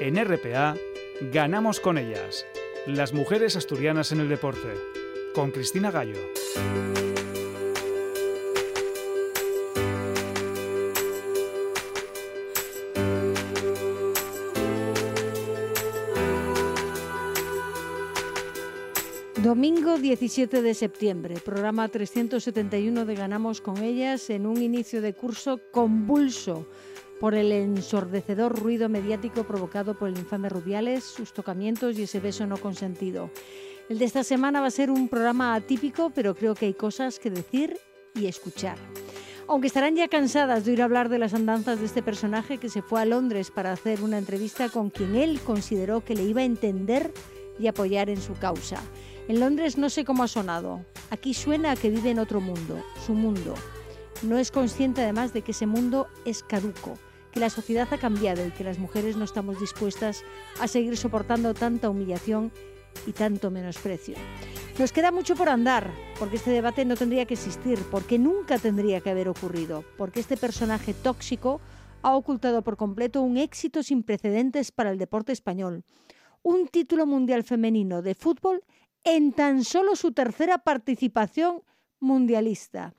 En RPA, ganamos con ellas. Las mujeres asturianas en el deporte. Con Cristina Gallo. Domingo 17 de septiembre, programa 371 de Ganamos con ellas en un inicio de curso convulso por el ensordecedor ruido mediático provocado por el infame Rubiales, sus tocamientos y ese beso no consentido. El de esta semana va a ser un programa atípico, pero creo que hay cosas que decir y escuchar. Aunque estarán ya cansadas de oír hablar de las andanzas de este personaje que se fue a Londres para hacer una entrevista con quien él consideró que le iba a entender y apoyar en su causa. En Londres no sé cómo ha sonado. Aquí suena a que vive en otro mundo, su mundo. No es consciente además de que ese mundo es caduco, que la sociedad ha cambiado y que las mujeres no estamos dispuestas a seguir soportando tanta humillación y tanto menosprecio. Nos queda mucho por andar, porque este debate no tendría que existir, porque nunca tendría que haber ocurrido, porque este personaje tóxico ha ocultado por completo un éxito sin precedentes para el deporte español. Un título mundial femenino de fútbol en tan solo su tercera participación mundialista.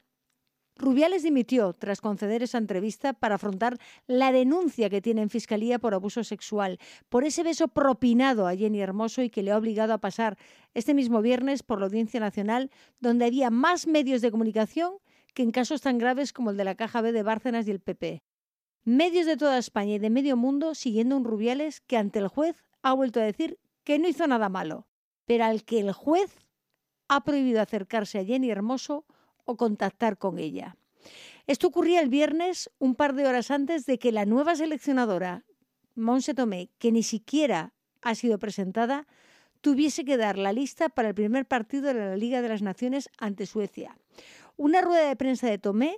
Rubiales dimitió tras conceder esa entrevista para afrontar la denuncia que tiene en Fiscalía por abuso sexual, por ese beso propinado a Jenny Hermoso y que le ha obligado a pasar este mismo viernes por la Audiencia Nacional, donde había más medios de comunicación que en casos tan graves como el de la Caja B de Bárcenas y el PP. Medios de toda España y de medio mundo siguiendo un Rubiales que ante el juez ha vuelto a decir que no hizo nada malo pero al que el juez ha prohibido acercarse a Jenny Hermoso o contactar con ella. Esto ocurría el viernes, un par de horas antes de que la nueva seleccionadora, Monse Tomé, que ni siquiera ha sido presentada, tuviese que dar la lista para el primer partido de la Liga de las Naciones ante Suecia. Una rueda de prensa de Tomé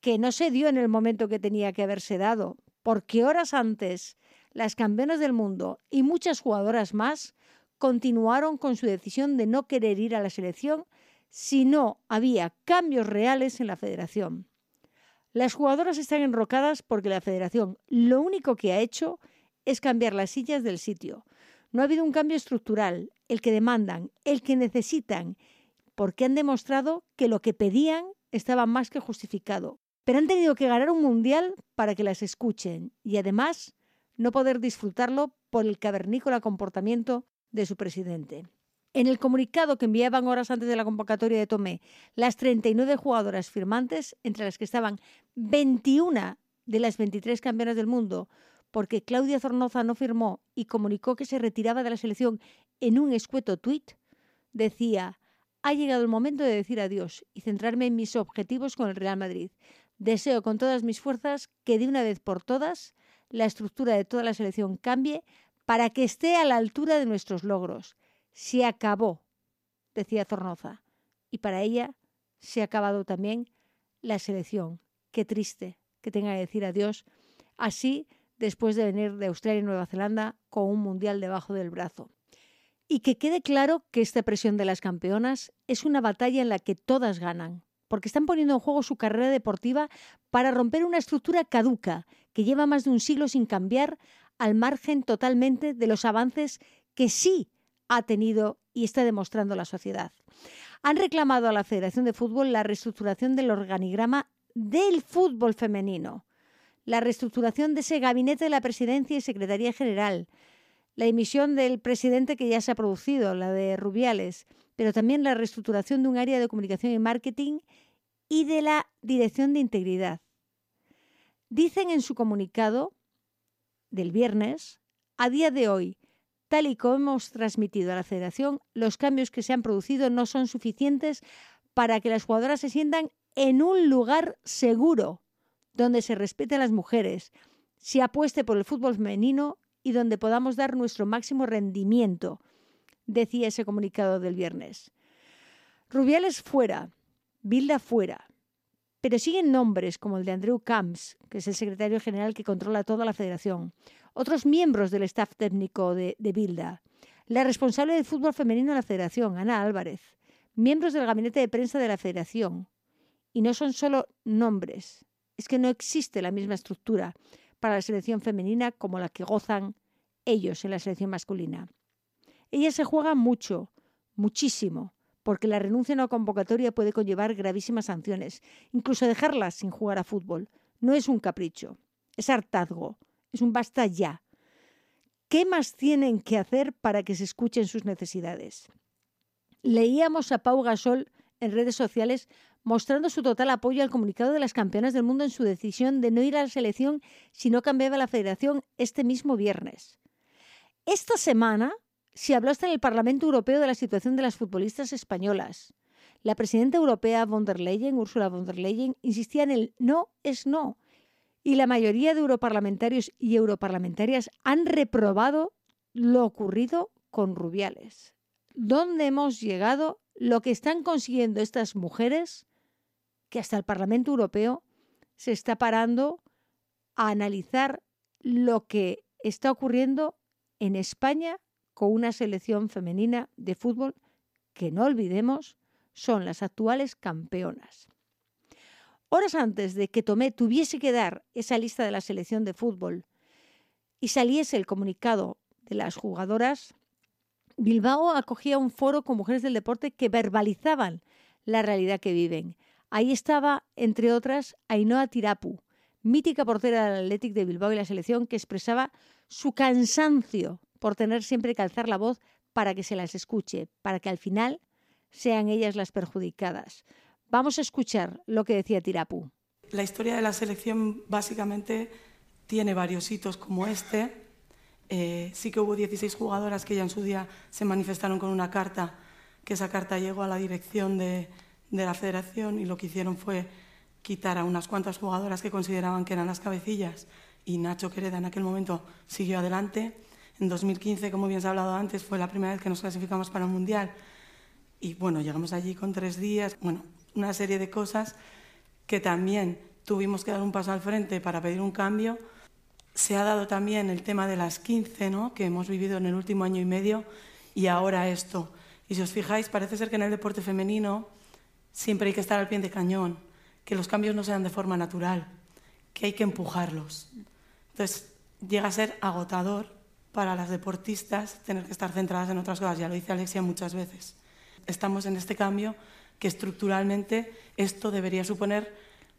que no se dio en el momento que tenía que haberse dado, porque horas antes las campeonas del mundo y muchas jugadoras más continuaron con su decisión de no querer ir a la selección si no había cambios reales en la federación. Las jugadoras están enrocadas porque la federación lo único que ha hecho es cambiar las sillas del sitio. No ha habido un cambio estructural, el que demandan, el que necesitan, porque han demostrado que lo que pedían estaba más que justificado. Pero han tenido que ganar un mundial para que las escuchen y además no poder disfrutarlo por el cavernícola comportamiento de su presidente. En el comunicado que enviaban horas antes de la convocatoria de Tomé, las 39 jugadoras firmantes, entre las que estaban 21 de las 23 campeonas del mundo, porque Claudia Zornoza no firmó y comunicó que se retiraba de la selección en un escueto tuit, decía, ha llegado el momento de decir adiós y centrarme en mis objetivos con el Real Madrid. Deseo con todas mis fuerzas que de una vez por todas la estructura de toda la selección cambie para que esté a la altura de nuestros logros. Se acabó, decía Zornoza, y para ella se ha acabado también la selección. Qué triste que tenga que decir adiós así después de venir de Australia y Nueva Zelanda con un mundial debajo del brazo. Y que quede claro que esta presión de las campeonas es una batalla en la que todas ganan, porque están poniendo en juego su carrera deportiva para romper una estructura caduca que lleva más de un siglo sin cambiar al margen totalmente de los avances que sí ha tenido y está demostrando la sociedad. Han reclamado a la Federación de Fútbol la reestructuración del organigrama del fútbol femenino, la reestructuración de ese gabinete de la presidencia y secretaría general, la dimisión del presidente que ya se ha producido, la de Rubiales, pero también la reestructuración de un área de comunicación y marketing y de la dirección de integridad. Dicen en su comunicado del viernes, a día de hoy, tal y como hemos transmitido a la federación, los cambios que se han producido no son suficientes para que las jugadoras se sientan en un lugar seguro, donde se respete a las mujeres, se apueste por el fútbol femenino y donde podamos dar nuestro máximo rendimiento, decía ese comunicado del viernes. Rubiales fuera, Bilda fuera, pero siguen nombres como el de Andrew Camps, que es el secretario general que controla toda la federación, otros miembros del staff técnico de, Bilda, la responsable de fútbol femenino de la federación, Ana Álvarez, miembros del gabinete de prensa de la federación. Y no son solo nombres, es que no existe la misma estructura para la selección femenina como la que gozan ellos en la selección masculina. Ella se juega mucho, muchísimo, porque la renuncia a una convocatoria puede conllevar gravísimas sanciones, incluso dejarlas sin jugar a fútbol. No es un capricho, es hartazgo, es un basta ya. ¿Qué más tienen que hacer para que se escuchen sus necesidades? Leíamos a Pau Gasol en redes sociales mostrando su total apoyo al comunicado de las campeonas del mundo en su decisión de no ir a la selección si no cambiaba la federación este mismo viernes. Esta semana se habló hasta en el Parlamento Europeo de la situación de las futbolistas españolas. La presidenta europea von der Leyen, Ursula von der Leyen, insistía en el no es no. Y la mayoría de europarlamentarios y europarlamentarias han reprobado lo ocurrido con Rubiales. ¿Dónde hemos llegado? Lo que están consiguiendo estas mujeres, que hasta el Parlamento Europeo se está parando a analizar lo que está ocurriendo en España con una selección femenina de fútbol que no olvidemos son las actuales campeonas. Horas antes de que Tomé tuviese que dar esa lista de la selección de fútbol y saliese el comunicado de las jugadoras, Bilbao acogía un foro con mujeres del deporte que verbalizaban la realidad que viven. Ahí estaba, entre otras, Ainhoa Tirapu, mítica portera del Athletic de Bilbao y la selección, que expresaba su cansancio por tener siempre que alzar la voz para que se las escuche, para que al final sean ellas las perjudicadas. Vamos a escuchar lo que decía Tirapu. La historia de la selección básicamente tiene varios hitos como este. Eh, sí que hubo 16 jugadoras que ya en su día se manifestaron con una carta, que esa carta llegó a la dirección de, de la federación y lo que hicieron fue quitar a unas cuantas jugadoras que consideraban que eran las cabecillas y Nacho Quereda en aquel momento siguió adelante en 2015, como bien se ha hablado antes, fue la primera vez que nos clasificamos para el Mundial. Y bueno, llegamos allí con tres días, bueno, una serie de cosas que también tuvimos que dar un paso al frente para pedir un cambio. Se ha dado también el tema de las 15, ¿no? que hemos vivido en el último año y medio, y ahora esto. Y si os fijáis, parece ser que en el deporte femenino siempre hay que estar al pie de cañón, que los cambios no sean de forma natural, que hay que empujarlos. Entonces, llega a ser agotador para las deportistas tener que estar centradas en otras cosas. Ya lo dice Alexia muchas veces. Estamos en este cambio que estructuralmente esto debería suponer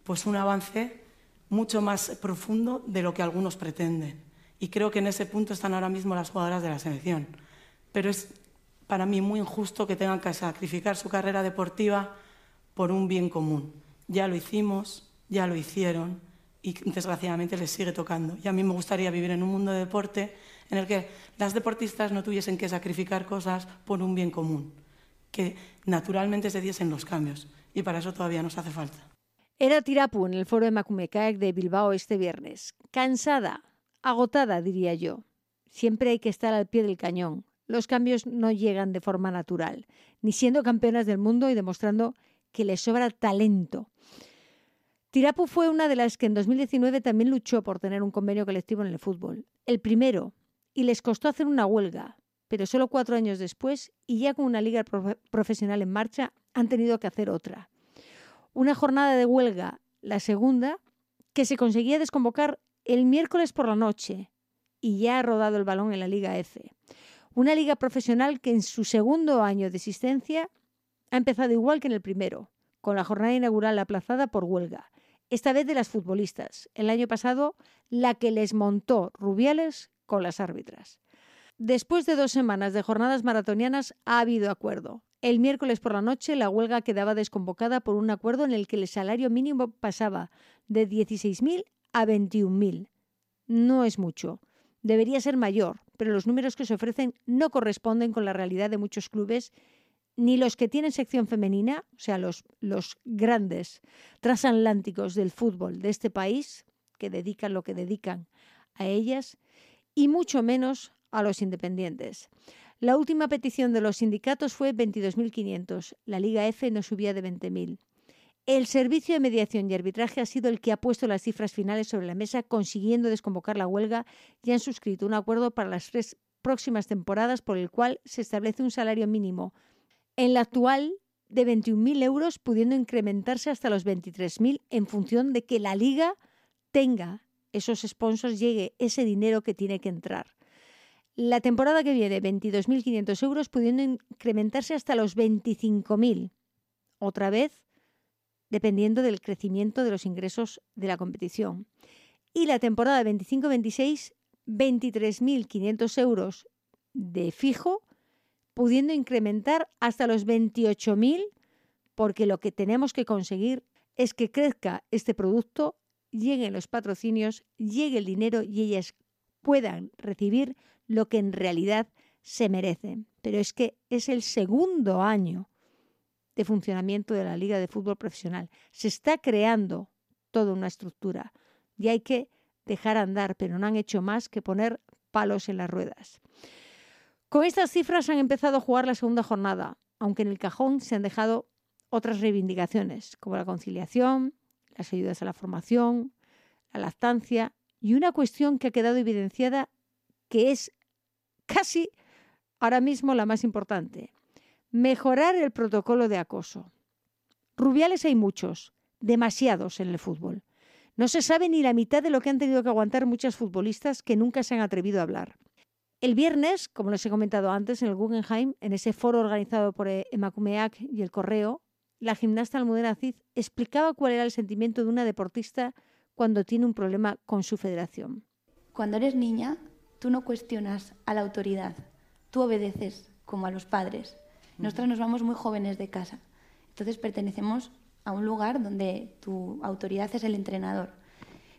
pues un avance mucho más profundo de lo que algunos pretenden. Y creo que en ese punto están ahora mismo las jugadoras de la selección. Pero es para mí muy injusto que tengan que sacrificar su carrera deportiva por un bien común. Ya lo hicimos, ya lo hicieron y desgraciadamente les sigue tocando. Y a mí me gustaría vivir en un mundo de deporte en el que las deportistas no tuviesen que sacrificar cosas por un bien común, que naturalmente se diesen los cambios. Y para eso todavía nos hace falta. Era Tirapu en el foro de Macumecaec de Bilbao este viernes. Cansada, agotada, diría yo. Siempre hay que estar al pie del cañón. Los cambios no llegan de forma natural, ni siendo campeonas del mundo y demostrando que les sobra talento. Tirapu fue una de las que en 2019 también luchó por tener un convenio colectivo en el fútbol. El primero, y les costó hacer una huelga, pero solo cuatro años después, y ya con una liga profesional en marcha, han tenido que hacer otra. Una jornada de huelga, la segunda, que se conseguía desconvocar el miércoles por la noche, y ya ha rodado el balón en la Liga F. Una liga profesional que en su segundo año de existencia ha empezado igual que en el primero, con la jornada inaugural aplazada por huelga, esta vez de las futbolistas. El año pasado, la que les montó Rubiales con las árbitras. Después de dos semanas de jornadas maratonianas ha habido acuerdo. El miércoles por la noche la huelga quedaba desconvocada por un acuerdo en el que el salario mínimo pasaba de 16.000 a 21.000. No es mucho. Debería ser mayor, pero los números que se ofrecen no corresponden con la realidad de muchos clubes, ni los que tienen sección femenina, o sea, los, los grandes transatlánticos del fútbol de este país, que dedican lo que dedican a ellas, y mucho menos a los independientes. La última petición de los sindicatos fue 22.500. La Liga F no subía de 20.000. El servicio de mediación y arbitraje ha sido el que ha puesto las cifras finales sobre la mesa, consiguiendo desconvocar la huelga y han suscrito un acuerdo para las tres próximas temporadas por el cual se establece un salario mínimo. En la actual de 21.000 euros, pudiendo incrementarse hasta los 23.000 en función de que la liga tenga esos sponsors llegue ese dinero que tiene que entrar. La temporada que viene, 22.500 euros, pudiendo incrementarse hasta los 25.000. Otra vez, dependiendo del crecimiento de los ingresos de la competición. Y la temporada 25-26, 23.500 euros de fijo, pudiendo incrementar hasta los 28.000, porque lo que tenemos que conseguir es que crezca este producto, lleguen los patrocinios, llegue el dinero y ellas puedan recibir lo que en realidad se merecen. Pero es que es el segundo año de funcionamiento de la Liga de Fútbol Profesional. Se está creando toda una estructura y hay que dejar andar, pero no han hecho más que poner palos en las ruedas. Con estas cifras han empezado a jugar la segunda jornada, aunque en el cajón se han dejado otras reivindicaciones, como la conciliación, las ayudas a la formación, la lactancia y una cuestión que ha quedado evidenciada que es casi ahora mismo la más importante, mejorar el protocolo de acoso. Rubiales hay muchos, demasiados en el fútbol. No se sabe ni la mitad de lo que han tenido que aguantar muchas futbolistas que nunca se han atrevido a hablar. El viernes, como les he comentado antes, en el Guggenheim, en ese foro organizado por eh, Emakumeak y el Correo, la gimnasta Almudena Cid explicaba cuál era el sentimiento de una deportista cuando tiene un problema con su federación. Cuando eres niña, tú no cuestionas a la autoridad, tú obedeces como a los padres. Nosotros nos vamos muy jóvenes de casa, entonces pertenecemos a un lugar donde tu autoridad es el entrenador.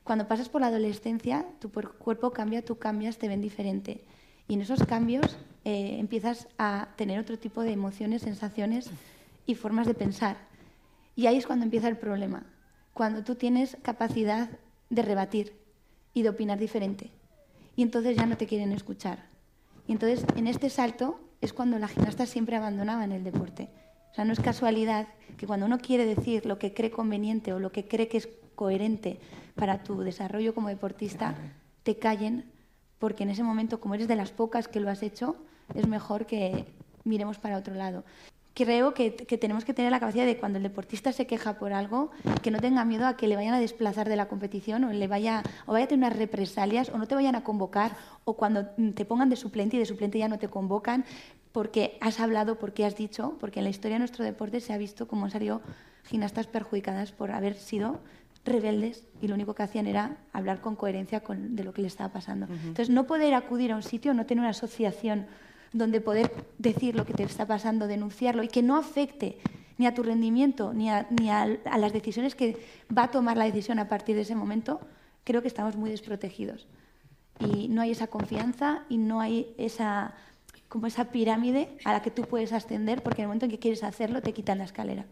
Cuando pasas por la adolescencia, tu cuerpo cambia, tú cambias, te ven diferente. Y en esos cambios eh, empiezas a tener otro tipo de emociones, sensaciones y formas de pensar. Y ahí es cuando empieza el problema, cuando tú tienes capacidad de rebatir y de opinar diferente. Y entonces ya no te quieren escuchar. Y entonces en este salto es cuando la gimnasta siempre abandonaba en el deporte. O sea, no es casualidad que cuando uno quiere decir lo que cree conveniente o lo que cree que es coherente para tu desarrollo como deportista, te callen porque en ese momento, como eres de las pocas que lo has hecho, es mejor que miremos para otro lado. Creo que, tenemos que tener la capacidad de cuando el deportista se queja por algo, que no tenga miedo a que le vayan a desplazar de la competición o le vaya o vaya a tener unas represalias o no te vayan a convocar o cuando te pongan de suplente y de suplente ya no te convocan porque has hablado, porque has dicho, porque en la historia de nuestro deporte se ha visto cómo han salido gimnastas perjudicadas por haber sido rebeldes y lo único que hacían era hablar con coherencia de lo que le estaba pasando. Entonces, no poder acudir a un sitio, no tener una asociación donde poder decir lo que te está pasando, denunciarlo y que no afecte ni a tu rendimiento ni a, ni a, las decisiones que va a tomar la decisión a partir de ese momento, creo que estamos muy desprotegidos. Y no hay esa confianza y no hay esa, como esa pirámide a la que tú puedes ascender porque en el momento en que quieres hacerlo te quitan la escalera.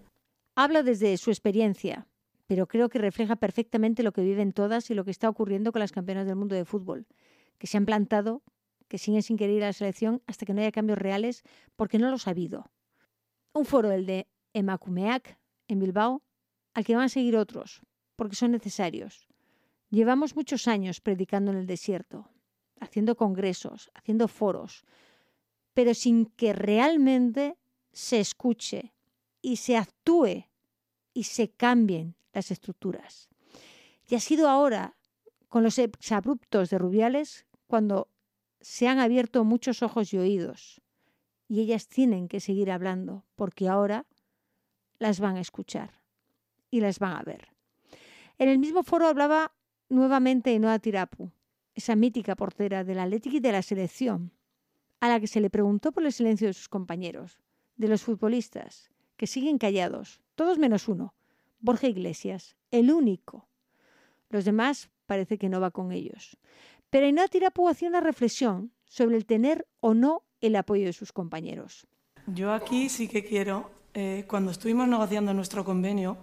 Habla desde su experiencia, pero creo que refleja perfectamente lo que viven todas y lo que está ocurriendo con las campeonas del mundo de fútbol, que se han plantado, que siguen sin querer ir a la selección hasta que no haya cambios reales porque no los ha habido. Un foro, el de Emakumeak, en Bilbao, al que van a seguir otros, porque son necesarios. Llevamos muchos años predicando en el desierto, haciendo congresos, haciendo foros, pero sin que realmente se escuche y se actúe y se cambien las estructuras. Y ha sido ahora, con los exabruptos de Rubiales, cuando se han abierto muchos ojos y oídos. Y ellas tienen que seguir hablando, porque ahora las van a escuchar y las van a ver. En el mismo foro hablaba nuevamente Enoa Tirapu, esa mítica portera del Atlético y de la selección, a la que se le preguntó por el silencio de sus compañeros, de los futbolistas, que siguen callados, todos menos uno, Borja Iglesias, el único. Los demás parece que no va con ellos. Pero Ainhoa Tirapu hacía una reflexión sobre el tener o no el apoyo de sus compañeros. Yo aquí sí que quiero, eh, cuando estuvimos negociando nuestro convenio,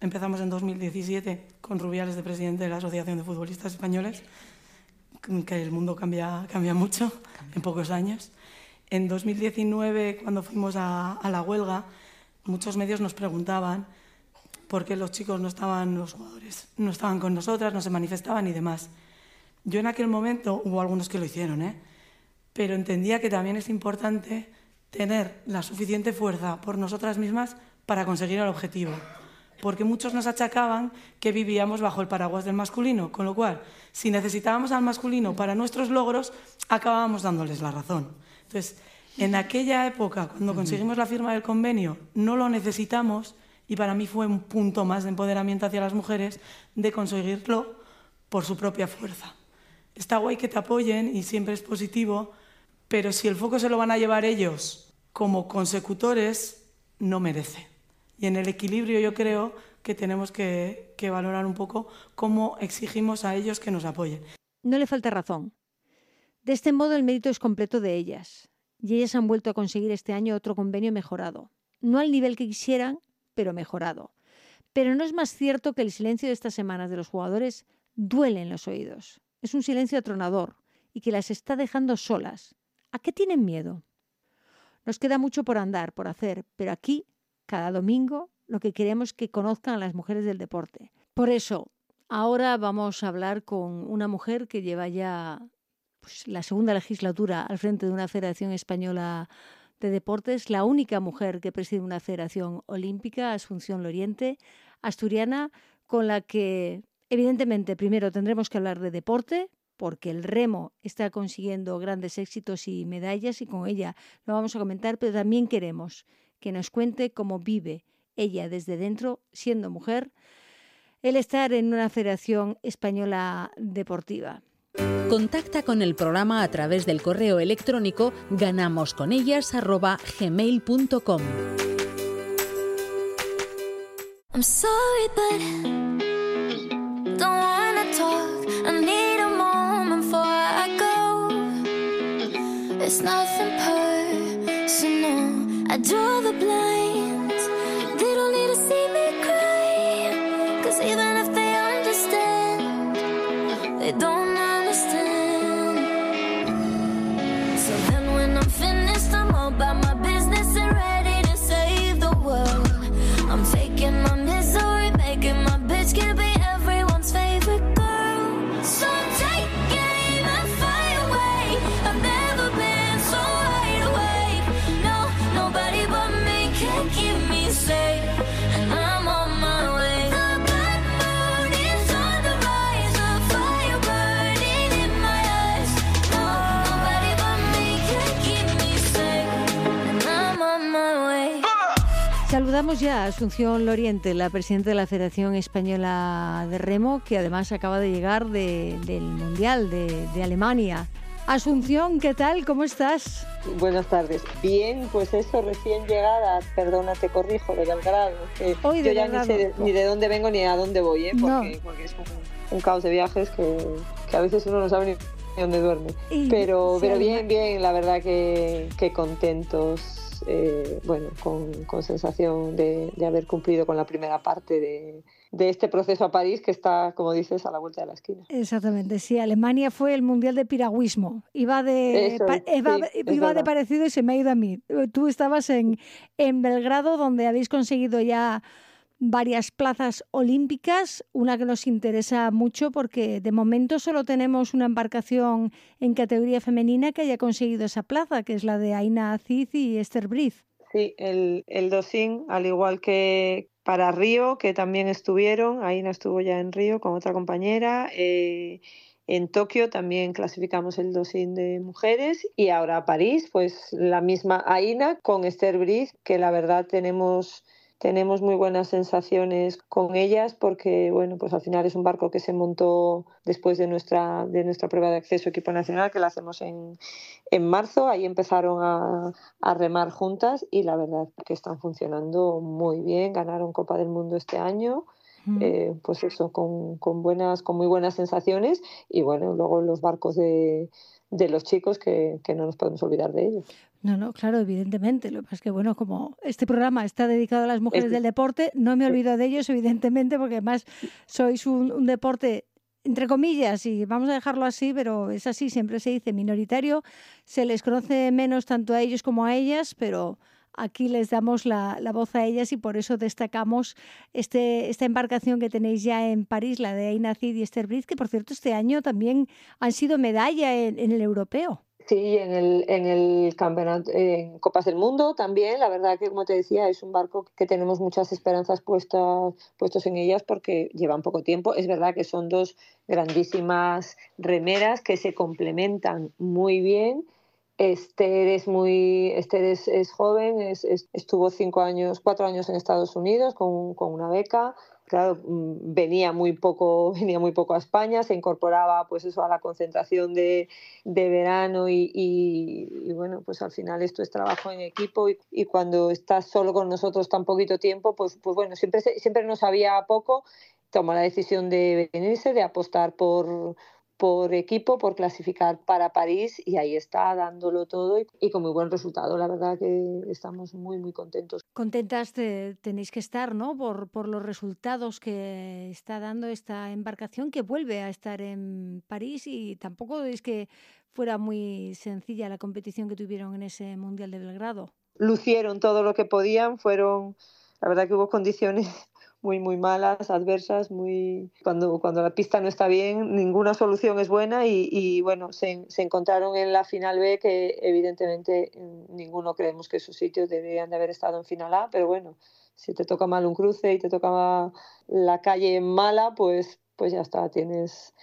empezamos en 2017 con Rubiales de presidente de la Asociación de Futbolistas Españoles, que el mundo cambia, cambia mucho en pocos años. En 2019, cuando fuimos a, a la huelga, muchos medios nos preguntaban porque los chicos no estaban, los jugadores no estaban con nosotras, no se manifestaban y demás. Yo en aquel momento, hubo algunos que lo hicieron, ¿eh? pero entendía que también es importante tener la suficiente fuerza por nosotras mismas para conseguir el objetivo. porque muchos nos achacaban que vivíamos bajo el paraguas del masculino, con lo cual, si necesitábamos al masculino para nuestros logros, acabábamos dándoles la razón. Entonces, en aquella época, cuando conseguimos la firma del convenio, no lo necesitamos y para mí fue un punto más de empoderamiento hacia las mujeres de conseguirlo por su propia fuerza. Está guay que te apoyen y siempre es positivo, pero si el foco se lo van a llevar ellos como consecutores, no merece. Y en el equilibrio yo creo que tenemos que, que valorar un poco cómo exigimos a ellos que nos apoyen. No le falta razón. De este modo el mérito es completo de ellas y ellas han vuelto a conseguir este año otro convenio mejorado. No al nivel que quisieran, pero mejorado. Pero no es más cierto que el silencio de estas semanas de los jugadores duele en los oídos. Es un silencio atronador y que las está dejando solas. ¿A qué tienen miedo? Nos queda mucho por andar, por hacer, pero aquí, cada domingo, lo que queremos es que conozcan a las mujeres del deporte. Por eso, ahora vamos a hablar con una mujer que lleva ya pues, la segunda legislatura al frente de una Federación Española de Deportes, la única mujer que preside una federación olímpica, Asunción Loriente, asturiana, con la que evidentemente primero tendremos que hablar de deporte, porque el remo está consiguiendo grandes éxitos y medallas y con ella lo vamos a comentar, pero también queremos que nos cuente cómo vive ella desde dentro, siendo mujer, el estar en una federación española deportiva. Contacta con el programa a través del correo electrónico ganamosconellas@gmail.com. It's nothing personal. I draw the blinds. Asunción Loriente, la presidenta de la Federación Española de Remo, que además acaba de llegar del Mundial de, Alemania. Asunción, ¿qué tal? ¿Cómo estás? Buenas tardes. Bien, pues eso, recién llegada, perdona, te corrijo, de Belgrado. Hoy de yo ya ni sé ni de dónde vengo ni a dónde voy, ¿eh? porque, es un, caos de viajes que, a veces uno no sabe ni dónde duerme. pero, pero bien, bien, la verdad que, que contentos eh, bueno, con, sensación de, haber cumplido con la primera parte de, este proceso a París que está, como dices, a la vuelta de la esquina. Exactamente, sí. Alemania fue el mundial de piragüismo. Iba de, iba, de parecido y se me ha ido a mí. Tú estabas en, en Belgrado, donde habéis conseguido ya varias plazas olímpicas, una que nos interesa mucho porque de momento solo tenemos una embarcación en categoría femenina que haya conseguido esa plaza, que es la de Aina Aziz y Esther Briz. Sí, el, el al igual que para Río, que también estuvieron, Aina estuvo ya en Río con otra compañera. Eh, en Tokio también clasificamos el dosín de mujeres y ahora París, pues la misma Aina con Esther Briz, que la verdad tenemos tenemos muy buenas sensaciones con ellas porque bueno pues al final es un barco que se montó después de nuestra de nuestra prueba de acceso equipo nacional que la hacemos en, en marzo. Ahí empezaron a, a, remar juntas y la verdad que están funcionando muy bien. Ganaron Copa del Mundo este año eh, pues eso con, con buenas con muy buenas sensaciones. Y bueno luego los barcos de de los chicos que, que, no nos podemos olvidar de ellos. No, no, claro, evidentemente. Lo que pasa es que, bueno, como este programa está dedicado a las mujeres del deporte, no me olvido de ellos, evidentemente, porque además sois un, deporte entre comillas, y vamos a dejarlo así, pero es así, siempre se dice minoritario, se les conoce menos tanto a ellos como a ellas, pero aquí les damos la, la, voz a ellas y por eso destacamos este, esta embarcación que tenéis ya en París, la de Aina Cid y Esther Briz, que por cierto este año también han sido medalla en, en el europeo. Sí, en el, en el campeonato, en Copas del Mundo también. La verdad que, como te decía, es un barco que tenemos muchas esperanzas puestas, puestos en ellas porque llevan poco tiempo. Es verdad que son dos grandísimas remeras que se complementan muy bien. Esther es muy, Esther es, es joven, es, es- estuvo cinco años, cuatro años en Estados Unidos con, con una beca claro, mm, venía muy poco, venía muy poco a España, se incorporaba pues eso a la concentración de, verano y, bueno, pues al final esto es trabajo en equipo y, cuando estás solo con nosotros tan poquito tiempo, pues, pues bueno, siempre, siempre nos sabía poco, tomó la decisión de venirse, de apostar por por equipo, por clasificar para París y ahí está dándolo todo y, y con muy buen resultado. La verdad que estamos muy, muy contentos. Contentas te- tenéis que estar, ¿no? Por, por los resultados que está dando esta embarcación que vuelve a estar en París y tampoco es que fuera muy sencilla la competición que tuvieron en ese Mundial de Belgrado. lucieron todo lo que podían, fueron, la verdad que hubo condiciones muy, muy malas, adversas, muy cuando, cuando la pista no está bien, ninguna solución es buena y, y, bueno, se, se encontraron en la final B que evidentemente ninguno creemos que sus sitios deberían de haber estado en final A, pero bueno, si te toca mal un cruce y te toca la calle mala, pues, pues ya está, tienes,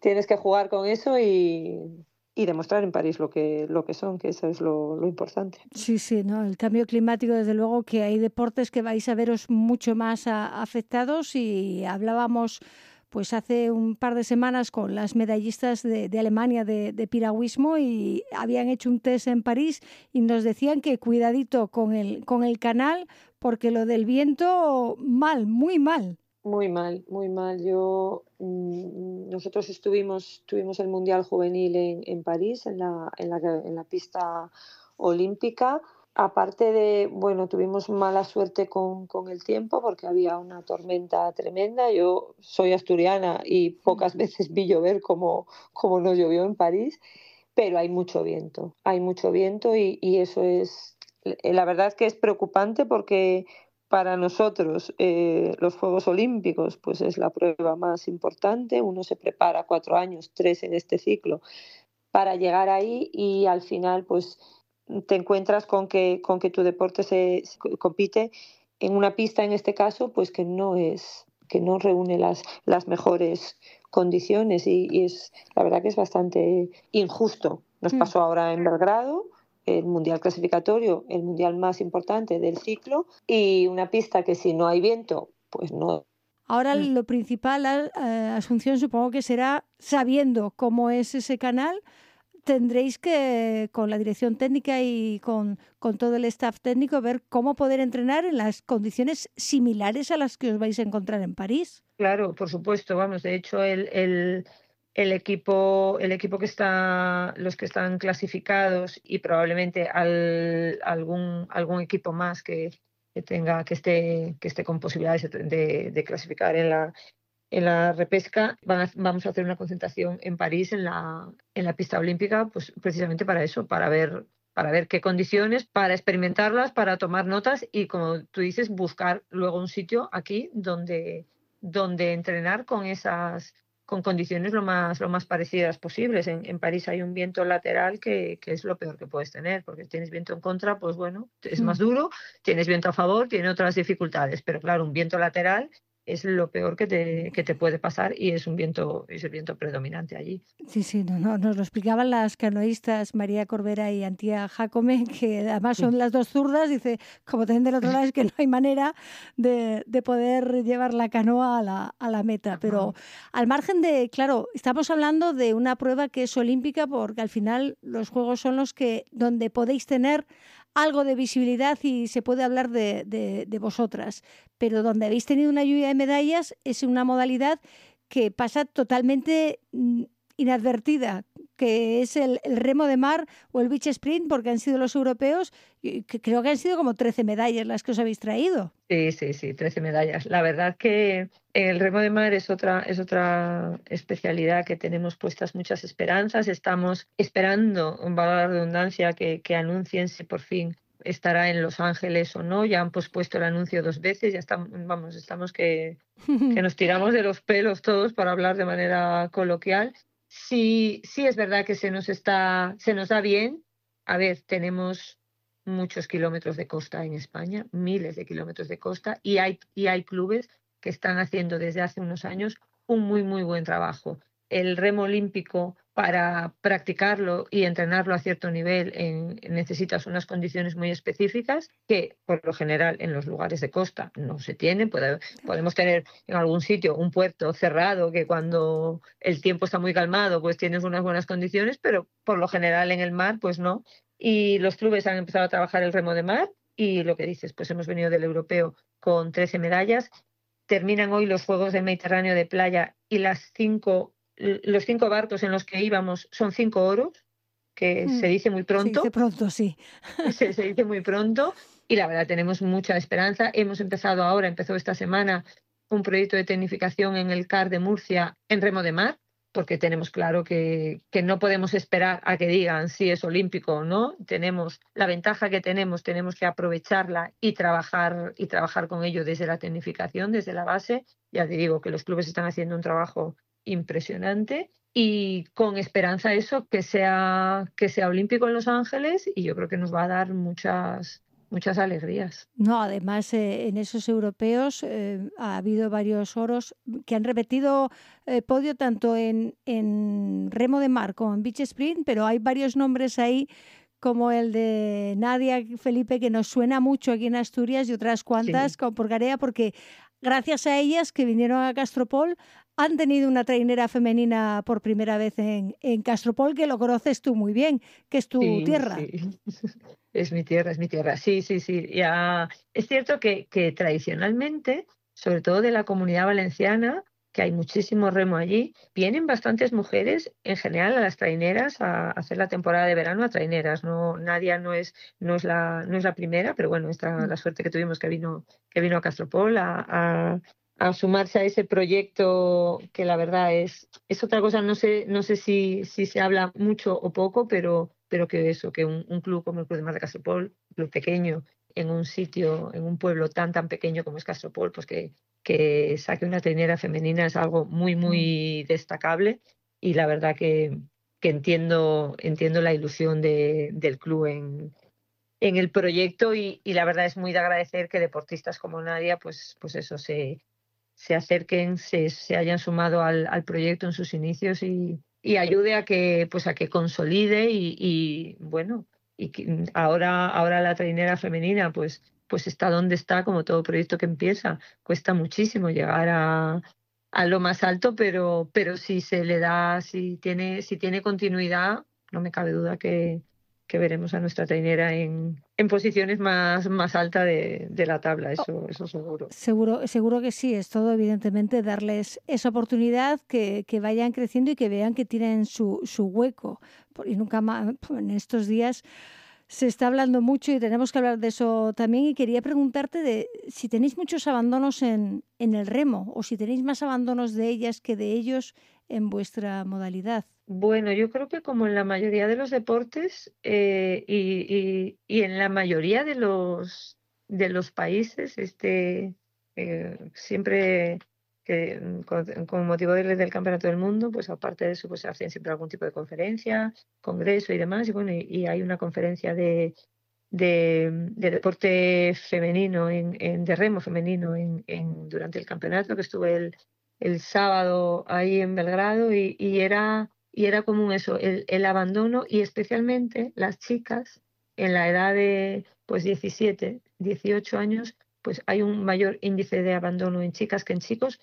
tienes que jugar con eso y, y demostrar en París lo que, lo que son, que eso es lo, importante. Sí, sí, ¿no? El cambio climático, desde luego que hay deportes que vais a veros mucho más afectados y hablábamos pues hace un par de semanas con las medallistas de, de Alemania de, de piragüismo y habían hecho un test en París y nos decían que cuidadito con el, con el canal porque lo del viento mal, muy mal. Muy mal, muy mal. Yo, mm, nosotros estuvimos, tuvimos el Mundial Juvenil en, en París, en la, en la, en la pista olímpica. Aparte de, bueno, tuvimos mala suerte con, con el tiempo porque había una tormenta tremenda. Yo soy asturiana y pocas veces vi llover como, como nos llovió en París, pero hay mucho viento, hay mucho viento y, y eso es, la verdad que es preocupante porque para nosotros eh, los Juegos Olímpicos pues es la prueba más importante. Uno se prepara cuatro años, tres en este ciclo, para llegar ahí y al final pues te encuentras con que, con que tu deporte se, se compite en una pista en este caso pues que no es que no reúne las, las mejores condiciones y, y es la verdad que es bastante injusto. Nos Mm. pasó ahora en Belgrado, el mundial clasificatorio, el mundial más importante del ciclo, y una pista que si no hay viento, pues no. Ahora Mm. lo principal, eh, Asunción, supongo que será sabiendo cómo es ese canal, tendréis que, con la dirección técnica y con, con todo el staff técnico, ver cómo poder entrenar en las condiciones similares a las que os vais a encontrar en París. Claro, por supuesto, vamos, de hecho el, el, el equipo, el equipo que está, los que están clasificados y probablemente al, algún, algún equipo más que, que tenga, que esté, que esté con posibilidades de, clasificar en la, en la repesca vamos a hacer una concentración en París en la, en la pista olímpica, pues precisamente para eso, para ver, para ver qué condiciones, para experimentarlas, para tomar notas y como tú dices, buscar luego un sitio aquí donde, donde entrenar con esas con condiciones lo más, lo más parecidas posibles. En, en París hay un viento lateral que, que es lo peor que puedes tener, porque tienes viento en contra, pues bueno, es más duro, tienes viento a favor, tiene otras dificultades, pero claro, un viento lateral es lo peor que te, que te puede pasar y es un viento, es el viento predominante allí. Sí, sí, no, no, nos lo explicaban las canoístas María Corbera y Antía Jacome, que además son las dos zurdas, dice, como también del otro lado es que no hay manera de, de poder llevar la canoa a la, a la meta. Pero al margen de, claro, estamos hablando de una prueba que es olímpica porque al final los Juegos son los que, donde podéis tener algo de visibilidad y se puede hablar de, vosotras, pero donde habéis tenido una lluvia de medallas es una modalidad que pasa totalmente mm, inadvertida, que es el, el remo de mar o el beach sprint, porque han sido los europeos, y que creo que han sido como 13 medallas las que os habéis traído. Sí, sí, sí, 13 medallas. La verdad que el remo de mar es otra, es otra especialidad que tenemos puestas muchas esperanzas. Estamos esperando, valga la redundancia, que, que anuncien si por fin estará en Los Ángeles o no. Ya han pospuesto el anuncio dos veces, ya estamos, vamos, estamos que, que nos tiramos de los pelos todos para hablar de manera coloquial. Sí, sí es verdad que se nos está, se nos da bien. A ver, tenemos muchos kilómetros de costa en España, miles de kilómetros de costa, y hay, y hay clubes que están haciendo desde hace unos años un muy, muy buen trabajo. El remo olímpico, para practicarlo y entrenarlo a cierto nivel, en, necesitas unas condiciones muy específicas que, por lo general, en los lugares de costa no se tienen. podemos tener en algún sitio un puerto cerrado que cuando el tiempo está muy calmado, pues tienes unas buenas condiciones, pero por lo general en el mar, pues no. Y los clubes han empezado a trabajar el remo de mar y lo que dices, pues hemos venido del europeo con 13 medallas. Terminan hoy los Juegos del Mediterráneo de playa y las cinco, los cinco barcos en los que íbamos son cinco oros, que Mm, se dice muy pronto. Se dice pronto, sí. se, se dice muy pronto y la verdad tenemos mucha esperanza. Hemos empezado ahora, empezó esta semana un proyecto de tecnificación en el CAR de Murcia en remo de mar, porque tenemos claro que, que no podemos esperar a que digan si es olímpico o no. Tenemos la ventaja que tenemos, tenemos que aprovecharla y trabajar, y trabajar con ello desde la tecnificación, desde la base. Ya te digo que los clubes están haciendo un trabajo impresionante y con esperanza eso que sea que sea olímpico en Los Ángeles y yo creo que nos va a dar muchas muchas alegrías. No, además eh, en esos europeos eh, ha habido varios oros que han repetido eh, podio tanto en, en remo de mar como en beach sprint, pero hay varios nombres ahí como el de Nadia Felipe que nos suena mucho aquí en Asturias y otras cuantas Sí. como por Garea porque gracias a ellas que vinieron a Castropol han tenido una trainera femenina por primera vez en, en Castropol que lo conoces tú muy bien, que es tu Sí, tierra. sí. Es mi tierra, es mi tierra. Sí, sí, sí. Ya es cierto que, que tradicionalmente, sobre todo de la comunidad valenciana, que hay muchísimo remo allí, vienen bastantes mujeres en general a las traineras a hacer la temporada de verano a traineras. No, Nadia no es, no es la, no es la primera, pero bueno, esta la suerte que tuvimos que vino, que vino a Castropol a, a, a sumarse a ese proyecto que la verdad es, es otra cosa, no sé, no sé si, si se habla mucho o poco, pero, pero que eso, que un, un club como el Club de Mar de Castropol, un club pequeño, en un sitio, en un pueblo tan tan pequeño como es Castropol, pues que, que saque una trainera femenina es algo muy, muy destacable y la verdad que, que entiendo, entiendo la ilusión de, del club en, en el proyecto y, y, la verdad es muy de agradecer que deportistas como Nadia, pues, pues eso, se, se acerquen, se, se hayan sumado al, al, proyecto en sus inicios y, y, ayude a que, pues a que consolide y, y bueno, y que ahora, ahora la trainera femenina, pues, pues está donde está, como todo proyecto que empieza. Cuesta muchísimo llegar a, a lo más alto, pero, pero si se le da, si tiene, si tiene continuidad, no me cabe duda que, que veremos a nuestra trainera en, en posiciones más, más altas de, de, la tabla, eso, eso seguro. Seguro, seguro que sí, es todo evidentemente darles esa oportunidad, que, que vayan creciendo y que vean que tienen su, su hueco. Y nunca más, en estos días se está hablando mucho y tenemos que hablar de eso también. Y quería preguntarte de si tenéis muchos abandonos en, en el remo o si tenéis más abandonos de ellas que de ellos en vuestra modalidad. Bueno, yo creo que como en la mayoría de los deportes eh, y, y, en la mayoría de los, de los países, este, eh, siempre que con, con, motivo del, del, campeonato del mundo, pues aparte de eso, pues hacen siempre algún tipo de conferencia, congreso y demás. Y bueno, y, y hay una conferencia de, de, de deporte femenino, en, en, de remo femenino en, en, durante el campeonato, que estuve el, el sábado ahí en Belgrado y, y era y era común eso, el, el, abandono y especialmente las chicas en la edad de pues 17, 18 años, pues hay un mayor índice de abandono en chicas que en chicos.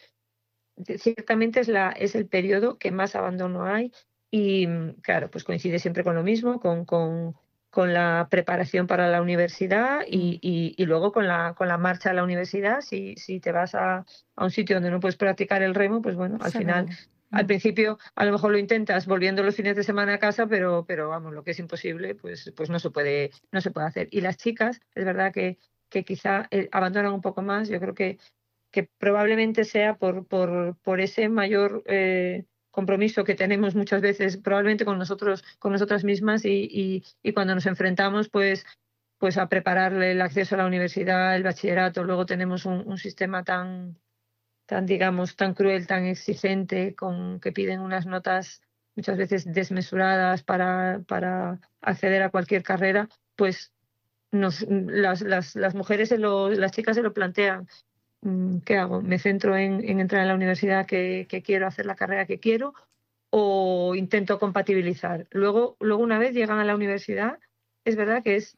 Ciertamente es, la, es el periodo que más abandono hay y claro, pues coincide siempre con lo mismo, con, con, con la preparación para la universidad y, y, y, luego con la, con la marcha a la universidad. Si, si te vas a, a un sitio donde no puedes practicar el remo, pues bueno, al final al principio a lo mejor lo intentas volviendo los fines de semana a casa, pero, pero vamos, lo que es imposible, pues, pues no se puede, no se puede hacer. Y las chicas, es verdad que, que quizá eh, abandonan un poco más, yo creo que, que probablemente sea por, por, por ese mayor eh, compromiso que tenemos muchas veces, probablemente con nosotros, con nosotras mismas, y, y, cuando nos enfrentamos, pues pues a prepararle el acceso a la universidad, el bachillerato, luego tenemos un, un sistema tan, tan digamos tan cruel tan exigente con que piden unas notas muchas veces desmesuradas para, para acceder a cualquier carrera, pues las, las, las mujeres, se lo, las chicas se lo plantean. mm, ¿Qué hago? ¿Me centro en, en entrar en la universidad que, que quiero, hacer la carrera que quiero? ¿O intento compatibilizar? Luego, luego, una vez llegan a la universidad, es verdad que es,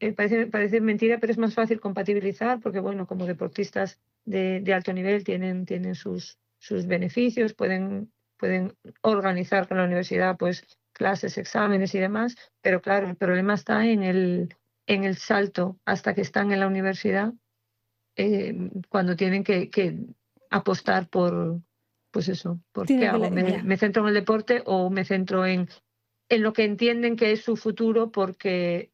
eh, parece, parece mentira, pero es más fácil compatibilizar porque, bueno, como deportistas de, de alto nivel tienen, tienen sus, sus beneficios, pueden, pueden organizar con la universidad pues clases, exámenes y demás, pero claro, el problema está en el, en el salto hasta que están en la universidad, eh, cuando tienen que, que apostar por, pues eso, por qué hago, la- ¿Me, me centro en el deporte o me centro en, en lo que entienden que es su futuro porque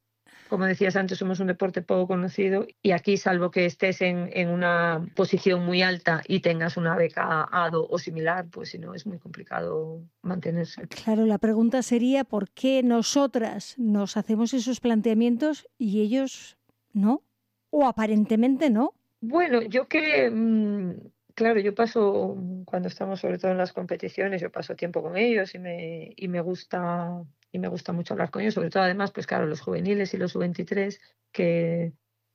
como decías antes, somos un deporte poco conocido y aquí, salvo que estés en, en una posición muy alta y tengas una beca ADO o similar, pues si no, es muy complicado mantenerse. Claro, la pregunta sería por qué nosotras nos hacemos esos planteamientos y ellos no, o aparentemente no. Bueno, yo que, mm, claro, yo paso, cuando estamos sobre todo en las competiciones, yo paso tiempo con ellos y me, y me gusta y me gusta mucho hablar con ellos, sobre todo además, pues claro, los juveniles y los sub-23, que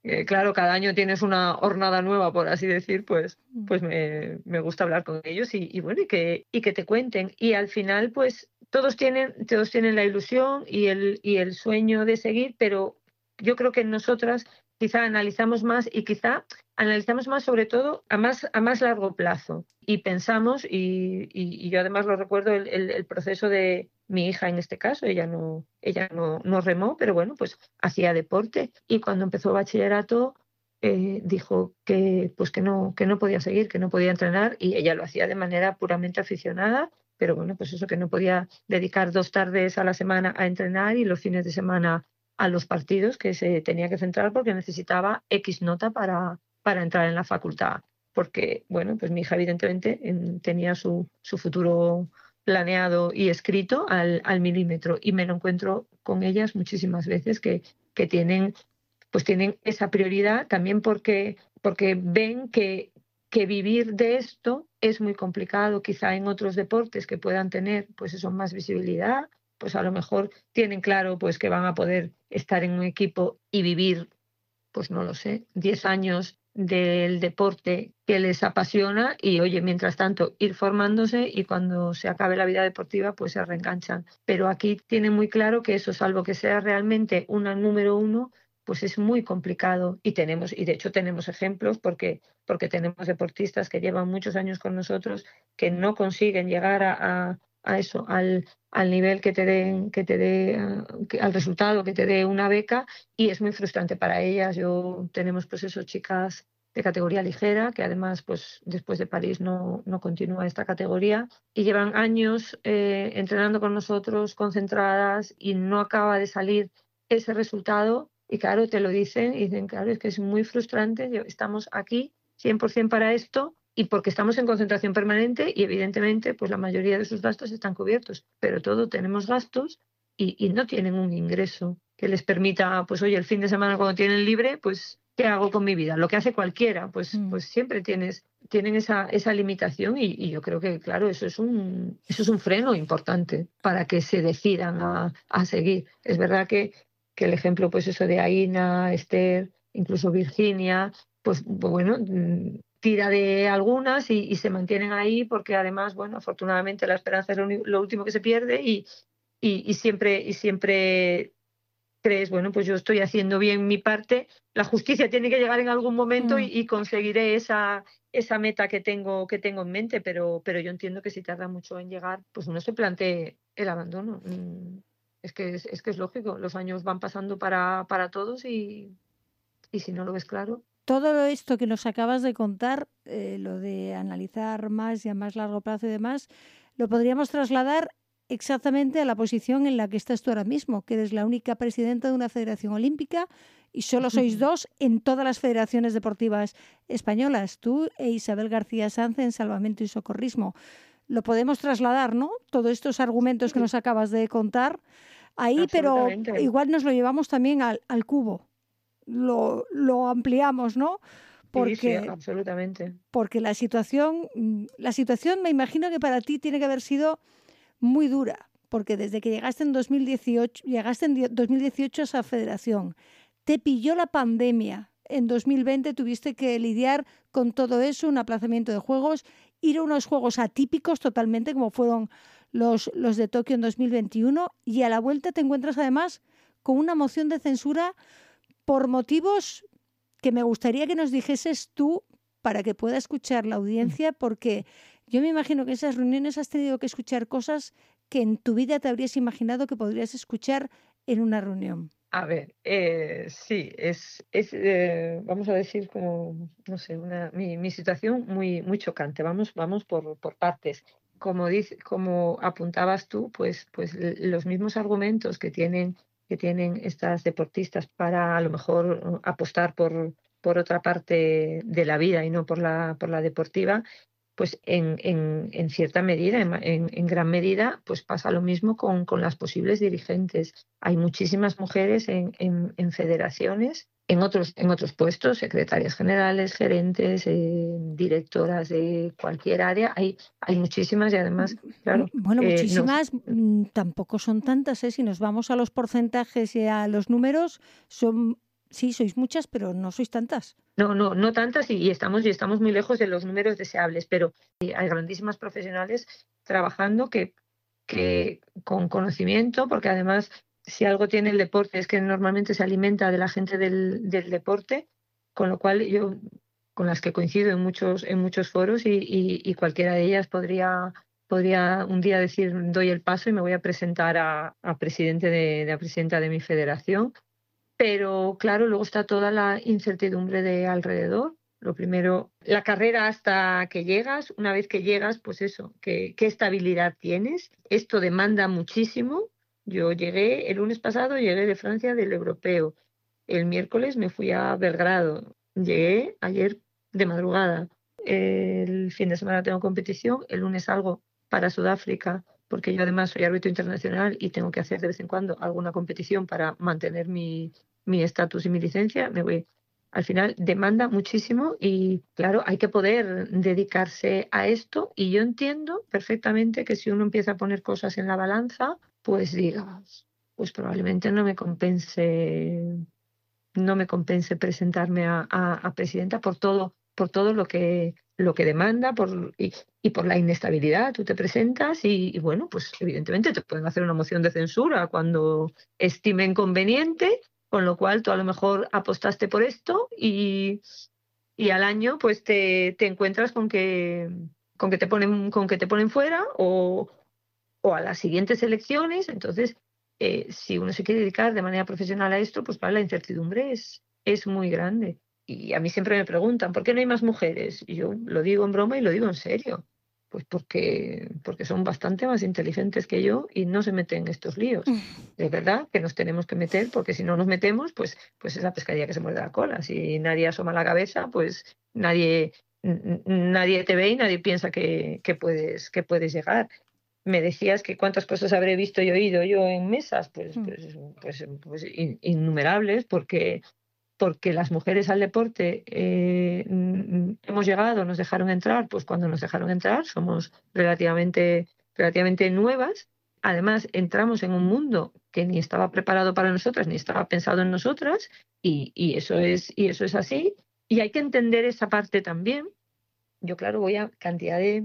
eh, claro, cada año tienes una jornada nueva, por así decir, pues, pues me, me gusta hablar con ellos y, y bueno, y que, y que te cuenten. Y al final, pues todos tienen, todos tienen la ilusión y el, y el sueño de seguir, pero yo creo que nosotras quizá analizamos más y quizá analizamos más sobre todo a más, a más largo plazo y pensamos, y, y, y yo además lo recuerdo, el, el, el, proceso de mi hija en este caso, ella no, ella no, no remó, pero bueno, pues hacía deporte y cuando empezó bachillerato eh, dijo que, pues que, no, que no podía seguir, que no podía entrenar y ella lo hacía de manera puramente aficionada, pero bueno, pues eso que no podía dedicar dos tardes a la semana a entrenar y los fines de semana a los partidos que se tenía que centrar porque necesitaba X nota para, para entrar en la facultad. Porque, bueno, pues mi hija evidentemente en, tenía su, su, futuro planeado y escrito al, al, milímetro y me lo encuentro con ellas muchísimas veces que, que tienen, pues tienen esa prioridad también porque, porque ven que, que vivir de esto es muy complicado, quizá en otros deportes que puedan tener pues eso, más visibilidad, pues a lo mejor tienen claro pues que van a poder estar en un equipo y vivir, pues no lo sé, 10 años del deporte que les apasiona y oye, mientras tanto ir formándose y cuando se acabe la vida deportiva pues se reenganchan. Pero aquí tienen muy claro que eso, salvo que sea realmente una número uno, pues es muy complicado y tenemos y de hecho tenemos ejemplos porque porque tenemos deportistas que llevan muchos años con nosotros que no consiguen llegar a, a, a eso al, al nivel que te den que te dé al resultado que te dé una beca y es muy frustrante para ellas. Yo tenemos pues eso chicas de categoría ligera que además pues después de París no, no continúa esta categoría y llevan años eh, entrenando con nosotros concentradas y no acaba de salir ese resultado. Y claro te lo dicen y dicen claro es que es muy frustrante estamos aquí 100% para esto y porque estamos en concentración permanente y evidentemente pues la mayoría de sus gastos están cubiertos, pero todo tenemos gastos y, y, no tienen un ingreso que les permita, pues oye, el fin de semana cuando tienen libre, pues ¿qué hago con mi vida? Lo que hace cualquiera, pues, mm. pues siempre tienes, tienen esa, esa limitación y, y, yo creo que, claro, eso es, un, eso es un freno importante para que se decidan a, a seguir. Es verdad que, que el ejemplo, pues eso de Aina, Esther, incluso Virginia, pues bueno, tira de algunas y, y, se mantienen ahí porque además, bueno, afortunadamente la esperanza es lo, lo último que se pierde y, y, y, siempre y siempre crees, bueno, pues yo estoy haciendo bien mi parte, la justicia tiene que llegar en algún momento mm. y, conseguiré esa esa meta que tengo que tengo en mente, pero pero yo entiendo que si tarda mucho en llegar, pues uno se plantee el abandono. Es que es, es que es lógico, los años van pasando para, para todos y, y si no lo ves claro, todo esto que nos acabas de contar, eh, lo de analizar más y a más largo plazo y demás, lo podríamos trasladar exactamente a la posición en la que estás tú ahora mismo, que eres la única presidenta de una federación olímpica y solo sois dos en todas las federaciones deportivas españolas, tú e Isabel García Sanz en salvamento y socorrismo. Lo podemos trasladar, ¿no? Todos estos argumentos que nos acabas de contar ahí, pero igual nos lo llevamos también al, al cubo lo, lo ampliamos, ¿no? Porque, sí, sí, absolutamente. Porque la situación, la situación me imagino que para ti tiene que haber sido muy dura, porque desde que llegaste en 2018, llegaste en 2018 a esa federación, te pilló la pandemia. En 2020 tuviste que lidiar con todo eso, un aplazamiento de juegos, ir a unos juegos atípicos totalmente, como fueron los, los de Tokio en 2021, y a la vuelta te encuentras además con una moción de censura por motivos que me gustaría que nos dijeses tú para que pueda escuchar la audiencia, porque yo me imagino que en esas reuniones has tenido que escuchar cosas que en tu vida te habrías imaginado que podrías escuchar en una reunión. A ver, eh, sí, es, es eh, vamos a decir, como, no sé, una, mi, mi, situación muy, muy chocante. Vamos, vamos por, por partes. Como, dice, como apuntabas tú, pues, pues los mismos argumentos que tienen, que tienen estas deportistas para a lo mejor apostar por, por otra parte de la vida y no por la, por la deportiva, pues en, en, en cierta medida, en, en, gran medida, pues pasa lo mismo con, con, las posibles dirigentes. Hay muchísimas mujeres en, federaciones, en otros, en otros puestos, secretarias generales, gerentes, eh, directoras de cualquier área. Hay, hay muchísimas y además, claro. Bueno, eh, muchísimas mm, tampoco son tantas, ¿eh? Si nos vamos a los porcentajes y a los números, son Sí, sois muchas, pero no sois tantas. No, no, no tantas y, estamos y estamos muy lejos de los números deseables, pero hay grandísimas profesionales trabajando que, que con conocimiento, porque además si algo tiene el deporte es que normalmente se alimenta de la gente del, deporte, con lo cual yo con las que coincido en muchos en muchos foros y, cualquiera de ellas podría podría un día decir doy el paso y me voy a presentar a, a presidente de, de, a presidenta de mi federación pero claro, luego está toda la incertidumbre de alrededor. Lo primero, la carrera hasta que llegas, una vez que llegas, pues eso, ¿qué, qué estabilidad tienes? Esto demanda muchísimo. Yo llegué el lunes pasado, llegué de Francia del europeo. El miércoles me fui a Belgrado. Llegué ayer de madrugada. El fin de semana tengo competición. El lunes salgo para Sudáfrica porque yo además soy árbitro internacional y tengo que hacer de vez en cuando alguna competición para mantener mi estatus y mi licencia, me voy. Al final demanda muchísimo y claro, hay que poder dedicarse a esto y yo entiendo perfectamente que si uno empieza a poner cosas en la balanza, pues digas, pues probablemente no me compense no me compense presentarme a, a presidenta por todo por todo lo que lo que demanda por, y, por la inestabilidad. Tú te presentas y, y, bueno, pues evidentemente te pueden hacer una moción de censura cuando estimen conveniente, con lo cual tú a lo mejor apostaste por esto y, y al año pues te, te, encuentras con que, con que te ponen con que te ponen fuera o, o a las siguientes elecciones. Entonces, eh, si uno se quiere dedicar de manera profesional a esto, pues la incertidumbre es, es muy grande y a mí siempre me preguntan, ¿por qué no hay más mujeres? Y yo lo digo en broma y lo digo en serio. Pues porque, porque son bastante más inteligentes que yo y no se meten en estos líos. Mm. Es verdad que nos tenemos que meter, porque si no nos metemos, pues, pues es la pescadilla que se muerde la cola. Si nadie asoma la cabeza, pues nadie, nadie te ve y nadie piensa que, que, puedes, que puedes llegar me decías que cuántas cosas habré visto y oído yo en mesas, pues, mm. pues, pues, pues innumerables, porque porque las mujeres al deporte eh, hemos llegado, nos dejaron entrar, pues cuando nos dejaron entrar somos relativamente, relativamente nuevas. Además, entramos en un mundo que ni estaba preparado para nosotras, ni estaba pensado en nosotras, y, y eso, es, y eso es así. Y hay que entender esa parte también. Yo, claro, voy a cantidad de,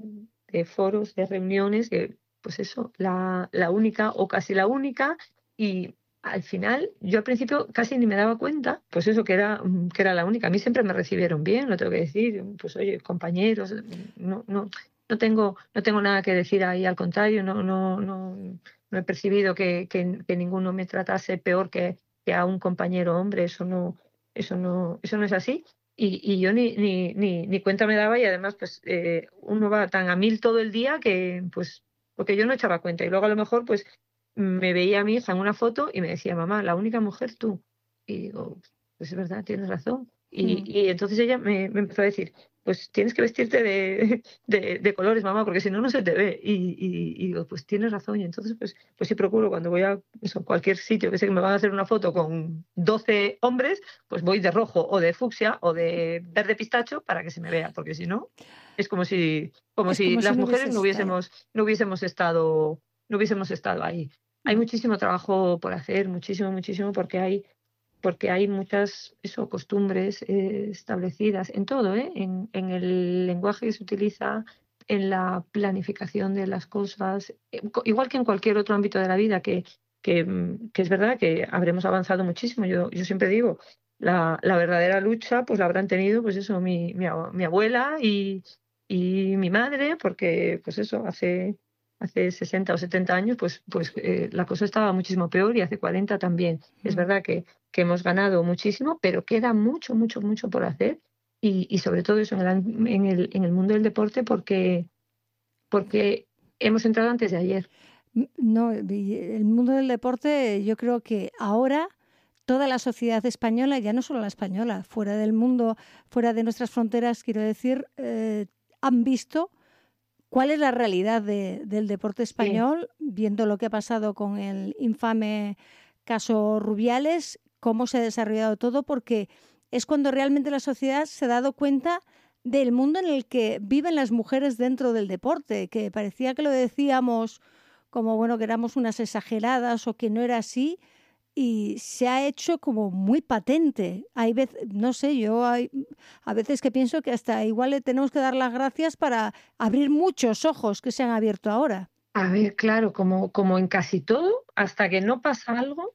de foros, de reuniones, que, pues eso, la, la única o casi la única, y al final, yo al principio casi ni me daba cuenta, pues eso, que era, que era la única. A mí siempre me recibieron bien, lo tengo que decir, pues oye, compañeros, no, no, no tengo, no tengo nada que decir ahí, al contrario, no, no, no, no he percibido que, que, ninguno me tratase peor que, que, a un compañero hombre, eso no, eso no, eso no es así. Y, y yo ni, ni, ni, ni, cuenta me daba y además pues eh, uno va tan a mil todo el día que pues porque yo no echaba cuenta y luego a lo mejor pues me veía a mi hija en una foto y me decía, mamá, la única mujer tú. Y digo, pues es verdad, tienes razón. Y, mm. y entonces ella me, me, empezó a decir, pues tienes que vestirte de, de, de colores, mamá, porque si no, no se te ve. Y, y, digo, pues tienes razón. Y entonces, pues, pues sí procuro cuando voy a eso, cualquier sitio que sé que me van a hacer una foto con 12 hombres, pues voy de rojo o de fucsia o de verde pistacho para que se me vea, porque si no, es como si, como si las mujeres no hubiésemos, no hubiésemos estado no hubiésemos estado ahí. Hay muchísimo trabajo por hacer, muchísimo, muchísimo, porque hay porque hay muchas eso, costumbres eh, establecidas en todo, ¿eh? en, en, el lenguaje que se utiliza, en la planificación de las cosas, eh, igual que en cualquier otro ámbito de la vida, que, que, mm, que es verdad que habremos avanzado muchísimo. Yo, yo siempre digo, la, la, verdadera lucha pues la habrán tenido pues eso mi, mi, mi abuela y, y mi madre, porque pues eso, hace hace 60 o 70 años, pues, pues eh, la cosa estaba muchísimo peor y hace 40 también. Es verdad que, que, hemos ganado muchísimo, pero queda mucho, mucho, mucho por hacer y, y sobre todo eso en el, en, el, en el, mundo del deporte porque, porque hemos entrado antes de ayer. No, el mundo del deporte yo creo que ahora toda la sociedad española, ya no solo la española, fuera del mundo, fuera de nuestras fronteras, quiero decir, eh, han visto ¿Cuál es la realidad de, del deporte español, sí. viendo lo que ha pasado con el infame caso Rubiales, cómo se ha desarrollado todo? Porque es cuando realmente la sociedad se ha dado cuenta del mundo en el que viven las mujeres dentro del deporte, que parecía que lo decíamos como bueno que éramos unas exageradas o que no era así, y se ha hecho como muy patente. Hay veces, no sé, yo hay a veces que pienso que hasta igual le tenemos que dar las gracias para abrir muchos ojos que se han abierto ahora. A ver, claro, como, como en casi todo, hasta que no pasa algo